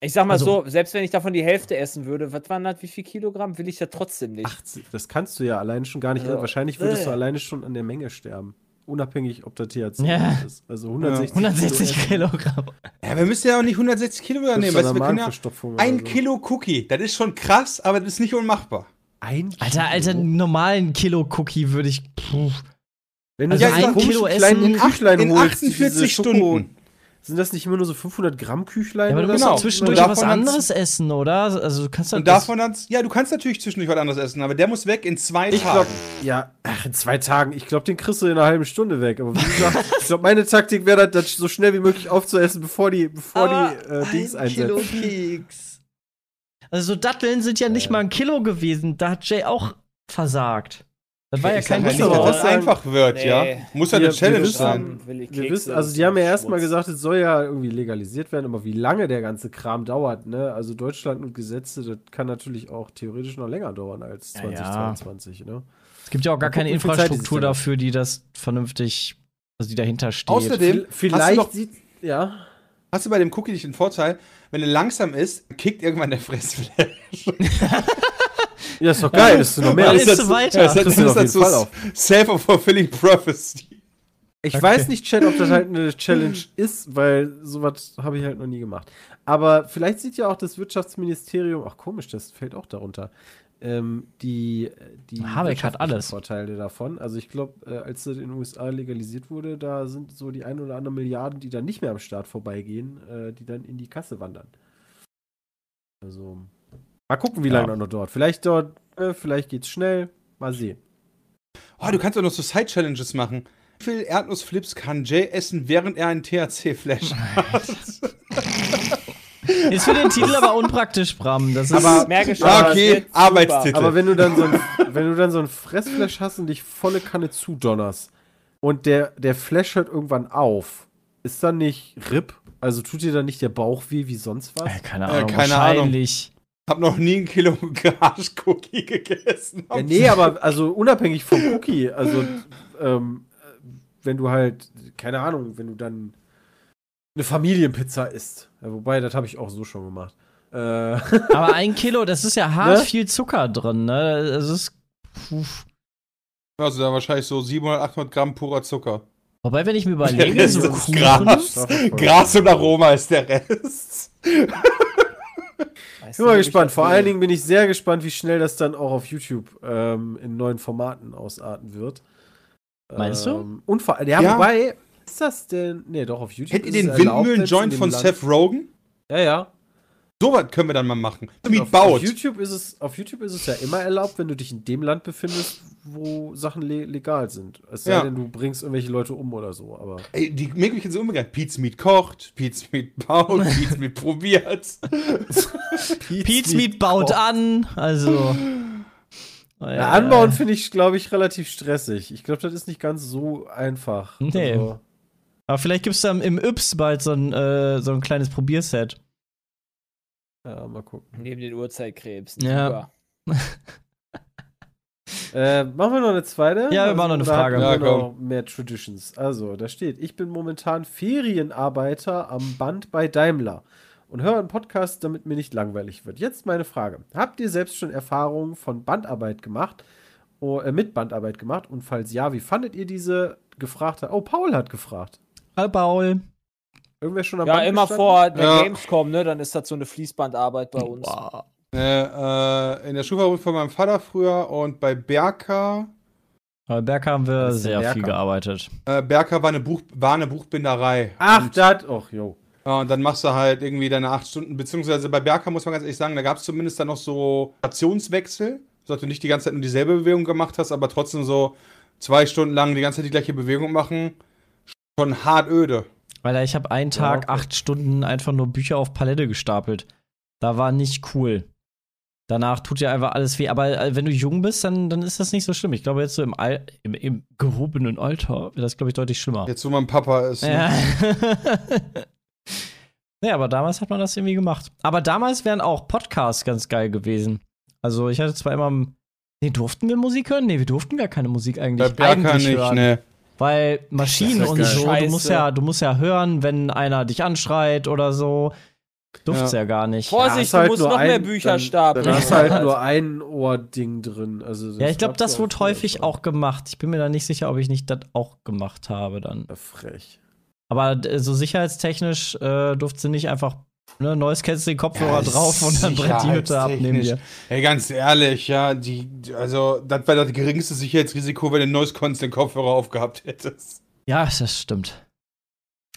Ich sag mal Also- so, selbst wenn ich davon die Hälfte essen würde, was waren das, wie viel Kilogramm, will ich ja trotzdem nicht. 80, das kannst du ja alleine schon gar nicht, Also, wahrscheinlich würdest du äh. alleine schon an der Menge sterben. Unabhängig, ob da THC Ja. ist. Also 160, 160 Kilo essen. Kilogramm. Ja, wir müssen ja auch nicht 160 Kilo nehmen. Weißt du du, wir können ja ein so. Kilo Cookie. Das ist schon krass, aber das ist nicht unmachbar. Ein Alter, Kilo? Alter, einen normalen Kilo-Cookie würde ich. Puh. Wenn du Also so ein Kilo kleinen Essen Küchlein in holst, 48 diese Schoko- Stunden. Sind das nicht immer nur so 500 Gramm Küchlein? Ja, aber du musst genau. doch zwischendurch Und was dann- anderes essen, oder? Also du kannst Und das- davon dann, ja, du kannst natürlich zwischendurch was anderes essen, aber der muss weg in zwei Ich Tagen. glaube, ja, ach, in zwei Tagen. Ich glaube, den kriegst du in einer halben Stunde weg. Aber wie gesagt, ich glaube, meine Taktik wäre das, das so schnell wie möglich aufzuessen, bevor die, bevor Aber die äh, Dings einsetzen. Keks. Also so Datteln sind ja nicht mal ein Kilo gewesen. Da hat Jay auch versagt. Das war ja kein halt nicht, dass das einfach wird, Nee. ja. Muss ja eine Challenge wir wissen- sein. Wir wissen, also die haben ja erstmal gesagt, es soll ja irgendwie legalisiert werden, aber wie lange der ganze Kram dauert, ne? Also Deutschland und Gesetze, das kann natürlich auch theoretisch noch länger dauern als Ja, ja. 2022, ne? Es gibt ja auch gar keine Infrastruktur da dafür, die das vernünftig, also die dahinter steht. Außerdem- Vielleicht hast du noch- sieht, ja. Hast du bei dem Cookie nicht den Vorteil, wenn er langsam ist, kickt irgendwann der Fressflash. Ja, ist doch geil, das ist noch mehr. Dann isst du weiter. Das, das, ist auf jeden so Fall auf. self-fulfilling prophecy. Ich Okay. weiß nicht, Chat, ob das halt eine Challenge ist, weil sowas habe ich halt noch nie gemacht. Aber vielleicht sieht ja auch das Wirtschaftsministerium, ach komisch, das fällt auch darunter, ähm, die, die Habeck hat alles. Vorteile davon. Also ich glaube, äh, als das in den USA legalisiert wurde, da sind so die ein oder anderen Milliarden, die dann nicht mehr am Staat vorbeigehen, äh, die dann in die Kasse wandern. Also mal gucken, wie Ja. lange noch dauert. Vielleicht dauert, äh, vielleicht geht's schnell. Mal sehen. Oh, du kannst auch noch so Side-Challenges machen. Wie viel Erdnussflips kann Jay essen, während er einen THC-Flash hat? Ist für den Titel aber unpraktisch, Bram. Das ist Aber- das okay. Arbeitstitel. Aber wenn du dann so ein, wenn du dann so ein Fressflash hast und dich volle Kanne zudonnerst und der, der Flash hört irgendwann auf, ist dann nicht RIP? Also tut dir dann nicht der Bauch weh wie sonst was? Äh, keine Äh, Ahnung, keine wahrscheinlich. hab noch nie ein Kilo Garage-Cookie gegessen. Ja, nee, aber also unabhängig vom Cookie, also ähm, wenn du halt, keine Ahnung, wenn du dann eine Familienpizza isst. Ja, wobei, das habe ich auch so schon gemacht. Äh, Aber ein Kilo, das ist ja hart Ne? viel Zucker drin, ne? Das ist. Puh. Also da wahrscheinlich so 700, 800 Gramm purer Zucker. Wobei, wenn ich mir Der überlege, Rest so ist Kuchen. Gras. Gras und Aroma ist der Rest. Ich bin mal gespannt. Vor allen. Dingen bin ich sehr gespannt, wie schnell das dann auch auf YouTube ähm, in neuen Formaten ausarten wird. Meinst du? Ähm, und vor ja, Ja. wobei, ist das denn. Nee, doch, auf YouTube. Kennt ihr ist den Windmühlen-Joint in von Land- Seth Rogen? Ja, ja. So was können wir dann mal machen. Mit auf, auf, baut. YouTube ist es, auf YouTube ist es ja immer erlaubt, wenn du dich in dem Land befindest, wo Sachen le legal sind. Es sei Ja. denn, du bringst irgendwelche Leute um oder so. Aber Ey, die Möglichkeiten sind umgegangen. Pizza Meat kocht, Pizza Meat baut, Pizza Meat probiert. Pete's Meat baut an, also. ja, anbauen finde ich, glaube ich, relativ stressig. Ich glaube, das ist nicht ganz so einfach. Nee. Also, Aber vielleicht gibt's dann im Yps bald so ein, äh, so ein kleines Probierset. ja, mal gucken. Neben den Uhrzeitkrebs. Ja. Äh, machen wir noch eine zweite? Ja, wir machen noch eine Frage. Ja, noch mehr Traditions. Also, da steht, ich bin momentan Ferienarbeiter am Band bei Daimler und höre einen Podcast, damit mir nicht langweilig wird. Jetzt meine Frage. Habt ihr selbst schon Erfahrungen von Bandarbeit gemacht? Oh, äh, mit Bandarbeit gemacht? Und falls ja, wie fandet ihr diese gefragte? Oh, Paul hat gefragt. Hallo Paul. Irgendwer schon am Ja, Band immer gestanden? vor der Ja. Gamescom, ne? Dann ist das so eine Fließbandarbeit bei uns. Boah. Äh, äh, in der Schulfabrik von meinem Vater früher und bei Berka. Bei Berg haben wir sehr Berker? viel gearbeitet. Äh, Berka war eine, Buch, war eine Buchbinderei. Ach, das. Och, jo. ja, und dann machst du halt irgendwie deine acht Stunden, beziehungsweise bei Berka muss man ganz ehrlich sagen, da gab es zumindest dann noch so Stationswechsel, dass du nicht die ganze Zeit nur dieselbe Bewegung gemacht hast, aber trotzdem so zwei Stunden lang die ganze Zeit die gleiche Bewegung machen. Schon hart öde. Weil ich habe einen Tag okay. acht Stunden einfach nur Bücher auf Palette gestapelt. Da war nicht cool. Danach tut dir einfach alles weh. Aber äh, wenn du jung bist, dann, dann ist das nicht so schlimm. Ich glaube, jetzt so im, Al im, im gehobenen Alter wäre das, glaube ich, deutlich schlimmer. Jetzt, wo mein Papa ist. ne? Ja. nee, aber damals hat man das irgendwie gemacht. Aber damals wären auch Podcasts ganz geil gewesen. Also ich hatte zwar immer. Nee, durften wir Musik hören? Nee, wir durften gar keine Musik Bei eigentlich, Berka eigentlich nicht, hören. ne. Weil Maschinen und ist ja so, du musst ja, du musst ja hören, wenn einer dich anschreit oder so. Durft's ja, gar nicht. Vorsicht, du halt musst nur noch mehr ein- Bücher dann, stapeln. Hast du halt nur ein Ohrding drin. Also Ja, ich glaube, das wird wurde häufig auch gemacht. Ich bin mir da nicht sicher, ob ich nicht das auch gemacht habe dann. Frech. Aber so sicherheitstechnisch äh, durfte sie nicht einfach ne, neues kennst den Kopfhörer Ja, drauf und dann brennt die Hütte ab neben dir. Ey, ganz ehrlich, ja, die, also, das wäre das geringste Sicherheitsrisiko, wenn du neues Konst den Kopfhörer aufgehabt hättest. Ja, das stimmt.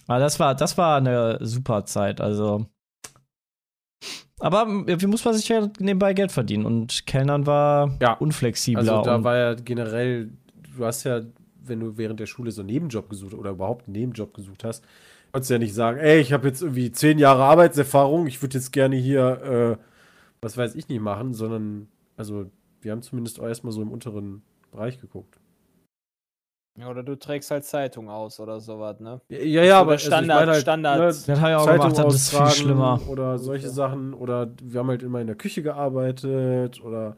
Aber das war, das war eine super Zeit, also. Aber äh, wie muss man sich ja nebenbei Geld verdienen? Und Kellnern war Ja. unflexibler. Also da war ja generell, du hast ja, wenn du während der Schule so einen Nebenjob gesucht oder überhaupt einen Nebenjob gesucht hast, konntest du ja nicht sagen, ey, ich habe jetzt irgendwie zehn Jahre Arbeitserfahrung, ich würde jetzt gerne hier, äh, was weiß ich nicht machen, sondern, also wir haben zumindest auch erstmal so im unteren Bereich geguckt. Ja, Oder du trägst halt Zeitung aus oder sowas, ne? Ja, ja, aber der Standard- also ich Standard- ne, das habe ich auch Zeitung gemacht, das ist viel schlimmer. Oder solche Sachen. Oder wir haben halt immer in der Küche gearbeitet. Oder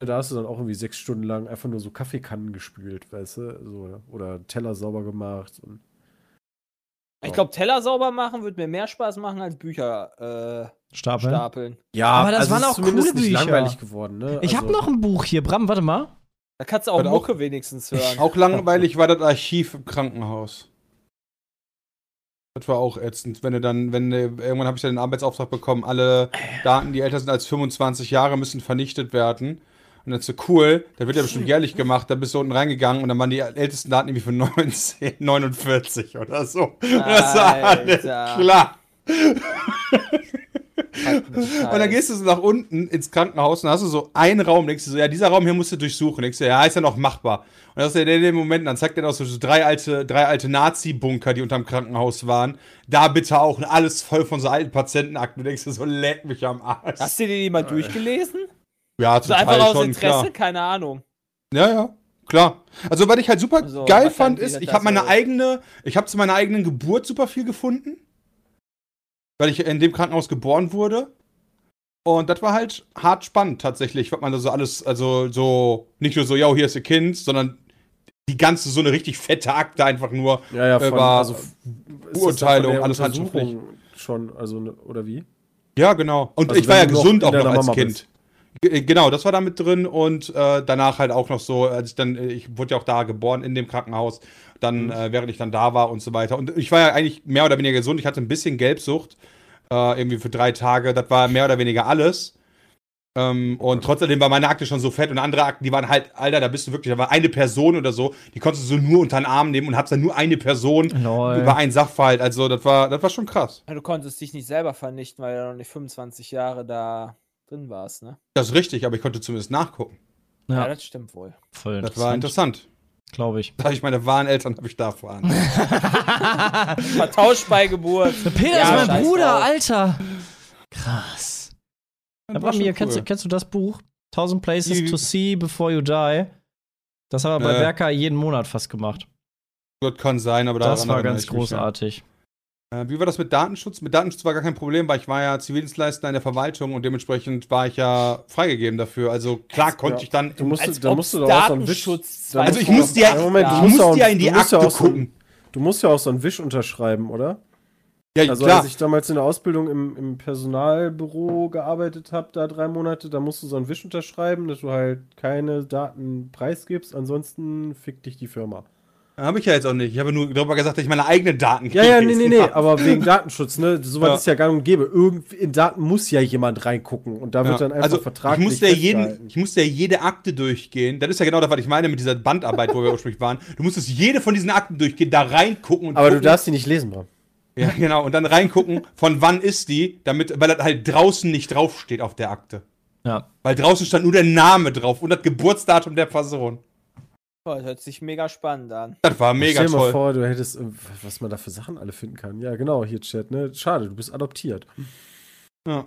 da hast du dann auch irgendwie sechs Stunden lang einfach nur so Kaffeekannen gespült, weißt du? So, oder Teller sauber gemacht. Und Ich glaube, Teller sauber machen würde mir mehr Spaß machen als Bücher äh, Stapeln. stapeln. ja, Aber das also waren auch coole Bücher. langweilig geworden. Ne? Ich habe Also- noch ein Buch hier, Bram, warte mal. Da kannst du auch Hat auch- Mucke wenigstens hören. Auch langweilig war das Archiv im Krankenhaus. Das war auch ätzend, wenn du dann, wenn du, irgendwann habe ich dann den Arbeitsauftrag bekommen, alle Daten, die älter sind als 25 Jahre, müssen vernichtet werden. Und dann ist so cool, das wird ja bestimmt jährlich gemacht, dann bist du unten reingegangen und dann waren die ältesten Daten irgendwie von 1949 oder so. Und das war alles Alter. klar. Und dann gehst du so nach unten ins Krankenhaus und hast du so einen Raum, denkst du so, ja, dieser Raum hier musst du durchsuchen. Denkst du, ja, ist ja noch machbar. Und das ist ja in dem Moment, dann zeigt er noch so drei alte, drei alte Nazi-Bunker, die unterm Krankenhaus waren. Da bitte auch und alles voll von so alten Patientenakten. Du denkst du so, leck mich am Arsch. Hast du dir die mal durchgelesen? Ja, So total einfach aus schon, Interesse? klar. Keine Ahnung. Ja, ja. Klar. Also, was ich halt super Also, geil fand, ist, wieder ich habe meine eigene, ich habe zu meiner eigenen Geburt super viel gefunden. Weil ich in dem Krankenhaus geboren wurde. Und das war halt hart spannend tatsächlich, was man da so alles, also so, nicht nur so, ja, hier ist ihr Kind, sondern die ganze, so eine richtig fette Akte einfach nur. Ja, ja, von, Über also, ist das Beurteilung, alles handschriftlich. Schon, also, ne- oder wie? Ja, genau. Und Also ich war ja gesund auch noch als Mama Kind. bist. G- Genau, das war da mit drin und äh, danach halt auch noch so, als ich dann, äh, ich wurde ja auch da geboren in dem Krankenhaus, dann, Mhm. äh, während ich dann da war und so weiter. Und ich war ja eigentlich mehr oder weniger gesund. Ich hatte ein bisschen Gelbsucht, äh, irgendwie für drei Tage. Das war mehr oder weniger alles. Ähm, und trotzdem war meine Akte schon so fett und andere Akten, die waren halt, Alter, da bist du wirklich, da war eine Person oder so, die konntest du so nur unter den Arm nehmen und hast dann nur eine Person Lol. über einen Sachverhalt. Also, das war, das war schon krass. Du konntest dich nicht selber vernichten, weil du noch nicht 25 Jahre da drin warst, ne? Das ist richtig, aber ich konnte zumindest nachgucken. Ja, Ja, das stimmt wohl. voll Das war interessant. Glaube ich. Da habe ich meine wahren Eltern habe ich da erfahren. Vertauscht bei Geburt. Peter Ja, ist mein scheiß Bruder, drauf. Alter. Krass. Das Aber war mir, kennst, cool. kennst du das Buch? Thousand Places Die- to See Before You Die. Das haben wir bei Äh. Berka jeden Monat fast gemacht. Gott kann sein, aber Das war ganz großartig. Ja. Äh, wie war das mit Datenschutz? Mit Datenschutz war gar kein Problem, weil ich war ja Zivildienstleister in der Verwaltung und dementsprechend war ich ja freigegeben dafür. Also klar konnte Ja. ich dann. Du musst, Als da musst du doch auch so einen Wisch. Datenschutz da Also ich du musste ja- Ja, Moment, ich musst auch- ja in die musst ja Akte auch so ein- gucken. Du musst ja auch so einen Wisch unterschreiben, oder? Ja, Also klar. als ich damals in der Ausbildung im, im Personalbüro gearbeitet habe, da drei Monate, da musst du so einen Wisch unterschreiben, dass du halt keine Daten preisgibst, ansonsten fickt dich die Firma. Habe ich ja jetzt auch nicht. Ich habe nur darüber gesagt, dass ich meine eigenen Daten Ja, ja, nee, nee, nee, aber wegen Datenschutz, ne? Sowas Ja. ist ja gang und gäbe. Irgend, in Daten muss ja jemand reingucken und da wird Ja. dann einfach also, ich vertraglich musste, ja jeden, ich musste ja jede Akte durchgehen. Das ist ja genau das, was ich meine mit dieser Bandarbeit, wo wir ursprünglich waren. Du musstest jede von diesen Akten durchgehen, da reingucken und Aber du gucken, darfst die nicht lesen, Bram. Ja, genau. Und dann reingucken, von wann ist die, damit, weil das halt draußen nicht draufsteht auf der Akte. Ja. Weil draußen stand nur der Name drauf und das Geburtsdatum der Person. Oh, das hört sich mega spannend an. Das war mega Stell dir mal toll. vor, du hättest, äh, was man da für Sachen alle finden kann. Ja, genau, hier Chat, ne? Schade, du bist adoptiert. Aber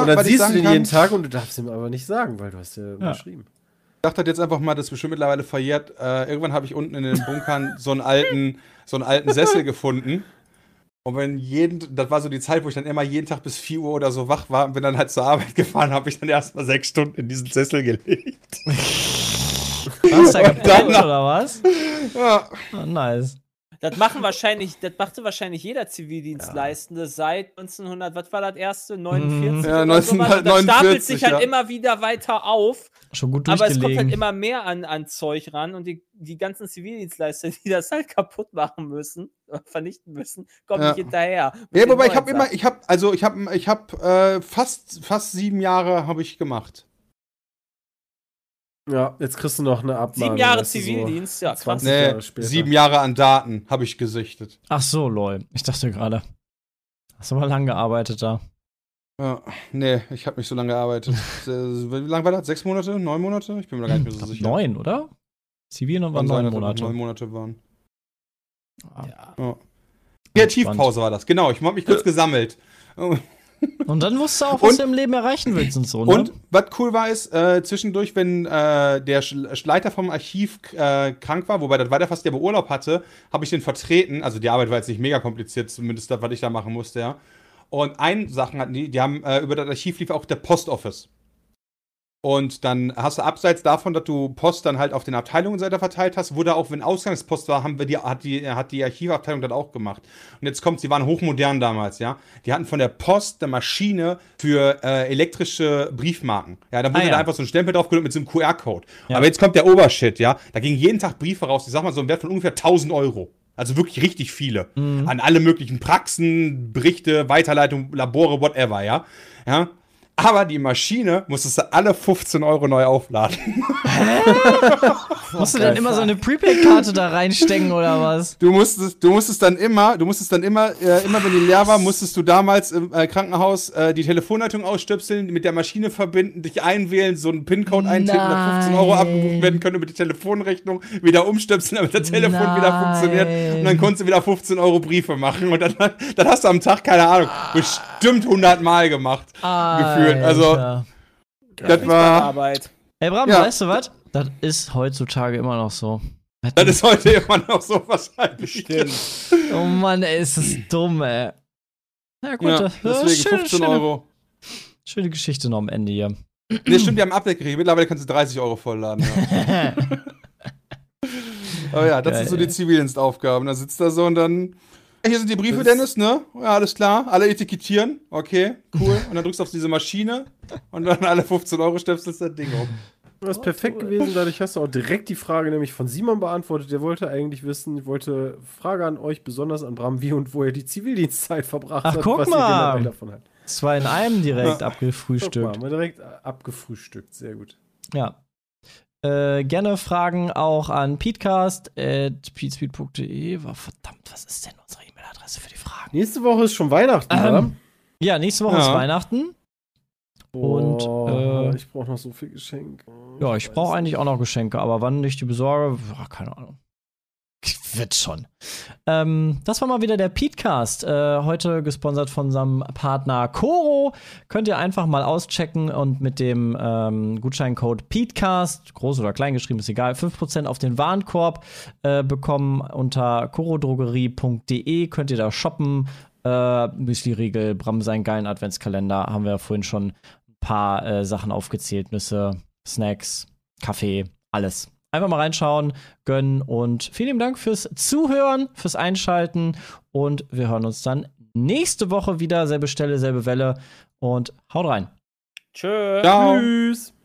und dann ich siehst du sagen den kann, jeden Tag und du darfst ihm aber nicht sagen, weil du hast ja, unterschrieben. ich dachte jetzt einfach mal, das ist bestimmt mittlerweile verjährt. Äh, irgendwann habe ich unten in den Bunkern so einen alten, so einen alten Sessel gefunden. Und wenn jeden, das war so die Zeit, wo ich dann immer jeden Tag bis 4 Uhr oder so wach war und bin dann halt zur Arbeit gefahren, habe ich dann erstmal sechs Stunden in diesen Sessel gelegt. Hast du da gepennt, danach- oder was? Ja. Oh, nice. Das machen wahrscheinlich, das machte wahrscheinlich jeder Zivildienstleistende seit 1900, was war das erste? 49? Ja, oder sowas. Und Das 1949, stapelt sich halt ja. immer wieder weiter auf. Schon gut Aber es kommt halt immer mehr an, an Zeug ran und die, die ganzen Zivildienstleister, die das halt kaputt machen müssen, vernichten müssen, kommen Ja. nicht hinterher. Ja, wobei ich habe immer, ich habe, also ich habe, ich habe äh, fast, fast sieben Jahre habe ich gemacht. Ja, jetzt kriegst du noch eine Abmahnung. Sieben Jahre du, so Zivildienst, ja, krass. 20 Nee, Jahre später. sieben Jahre an Daten habe ich gesichtet. Ach so, lol. Ich dachte gerade. Hast aber lang gearbeitet da. Ja, nee, ich habe nicht so lange gearbeitet. Wie lange war das? Sechs Monate? Neun Monate? Ich bin mir gar nicht mehr so sicher. neun, oder? Zivil waren Kann sein, neun Monate. Neun Monate waren. Ja. Kreativpause war das, genau. Ich habe mich kurz gesammelt. Und dann wusstest du auch, was Und- du im Leben erreichen willst und so, ne? Und was cool war, ist, äh, zwischendurch, wenn äh, der Leiter vom Archiv äh, krank war, wobei das war der fast, der Urlaub hatte, habe ich den vertreten. Also die Arbeit war jetzt nicht mega kompliziert, zumindest das, was ich da machen musste, ja. Und ein Sachen hatten die, die haben, äh, über das Archiv lief auch der Post Office. Und dann hast du abseits davon, dass du Post dann halt auf den Abteilungen und so weiter verteilt hast, wurde auch, wenn Ausgangspost war, haben wir die, hat die, hat die Archivabteilung das auch gemacht. Und jetzt kommt, sie waren hochmodern damals, ja. Die hatten von der Post eine Maschine für äh, elektrische Briefmarken. Ja, da wurde Ah, ja. da einfach so ein Stempel drauf mit so einem QR-Code. Ja. Aber jetzt kommt der Obershit, ja. Da gingen jeden Tag Briefe raus, ich sag mal so im Wert von ungefähr 1000 Euro. Also wirklich richtig viele. Mhm. An alle möglichen Praxen, Berichte, Weiterleitung, Labore, whatever, ja. Ja. Aber die Maschine musstest du alle 15 Euro neu aufladen. Musst du dann immer so eine Prepaid-Karte da reinstecken oder was? Du musstest, du musstest dann immer, du musstest dann immer, äh, immer wenn die leer war, musstest du damals im äh, Krankenhaus äh, die Telefonleitung ausstöpseln, mit der Maschine verbinden, dich einwählen, so einen PIN-Code eintippen, dass 15 Euro Nein. abgebucht werden können über die Telefonrechnung, wieder umstöpseln, damit das Telefon wieder Nein. funktioniert und dann konntest du wieder 15 Euro Briefe machen und dann, dann hast du am Tag, keine Ahnung, bestimmt 100 Mal gemacht. Gefühlt. Also, Alter. das war, Arbeit. Ey, Bram, Ja. weißt du was? Das ist heutzutage immer noch so. das ist heute immer noch so wahrscheinlich. Stimmt. oh Mann, ey, ist das dumm, ey. Na gut, Ja, das- deswegen schöne, 15 schöne, Euro. schöne Geschichte noch am Ende hier. Nee, stimmt, die haben Update gekriegt. Mittlerweile kannst du 30 Euro vollladen. Ja. Aber ja, das Geil, sind so die Zivildienstaufgaben. Da sitzt da so und dann. Hier sind die Briefe, Dennis, ne? Ja, alles klar. Alle etikettieren. Okay, cool. Und dann drückst du auf diese Maschine und dann alle 15 Euro stöpselst das Ding um. Das ist perfekt gewesen, dadurch hast du auch direkt die Frage nämlich von Simon beantwortet. Der wollte eigentlich wissen, ich wollte Frage an euch, besonders an Bram, wie und wo er die Zivildienstzeit verbracht Ach, hat, guck was mal. ihr generell davon habt. Zwei in einem direkt Guck mal, abgefrühstückt. mal direkt abgefrühstückt, sehr gut. Ja. Äh, gerne Fragen auch an peatcast.peatspeed.de. War verdammt, was ist denn unsere E-Mail-Adresse für die Fragen? Nächste Woche ist schon Weihnachten, Ähm, oder? Ja, nächste Woche ist Ja. Weihnachten. und, Boah, äh, ich brauche noch so viel Geschenk. Ja, ich brauche eigentlich auch noch Geschenke, aber wann ich die besorge, ja, keine Ahnung. Wird schon. Ähm, das war mal wieder der Petecast. Äh, heute gesponsert von unserem Partner Coro. Könnt ihr einfach mal auschecken und mit dem ähm, Gutscheincode Petecast, groß oder klein geschrieben, ist egal, 5% auf den Warenkorb äh, bekommen unter corodrogerie.de. Könnt ihr da shoppen. Äh, Müsli-Riegel, Bram seinen geilen Adventskalender. Haben wir ja vorhin schon ein paar äh, Sachen aufgezählt. Nüsse, Snacks, Kaffee, alles. Einfach mal reinschauen, gönnen und vielen lieben Dank fürs Zuhören, fürs Einschalten und wir hören uns dann nächste Woche wieder. Selbe Stelle, selbe Welle und haut rein. Tschö. Ciao. Tschüss.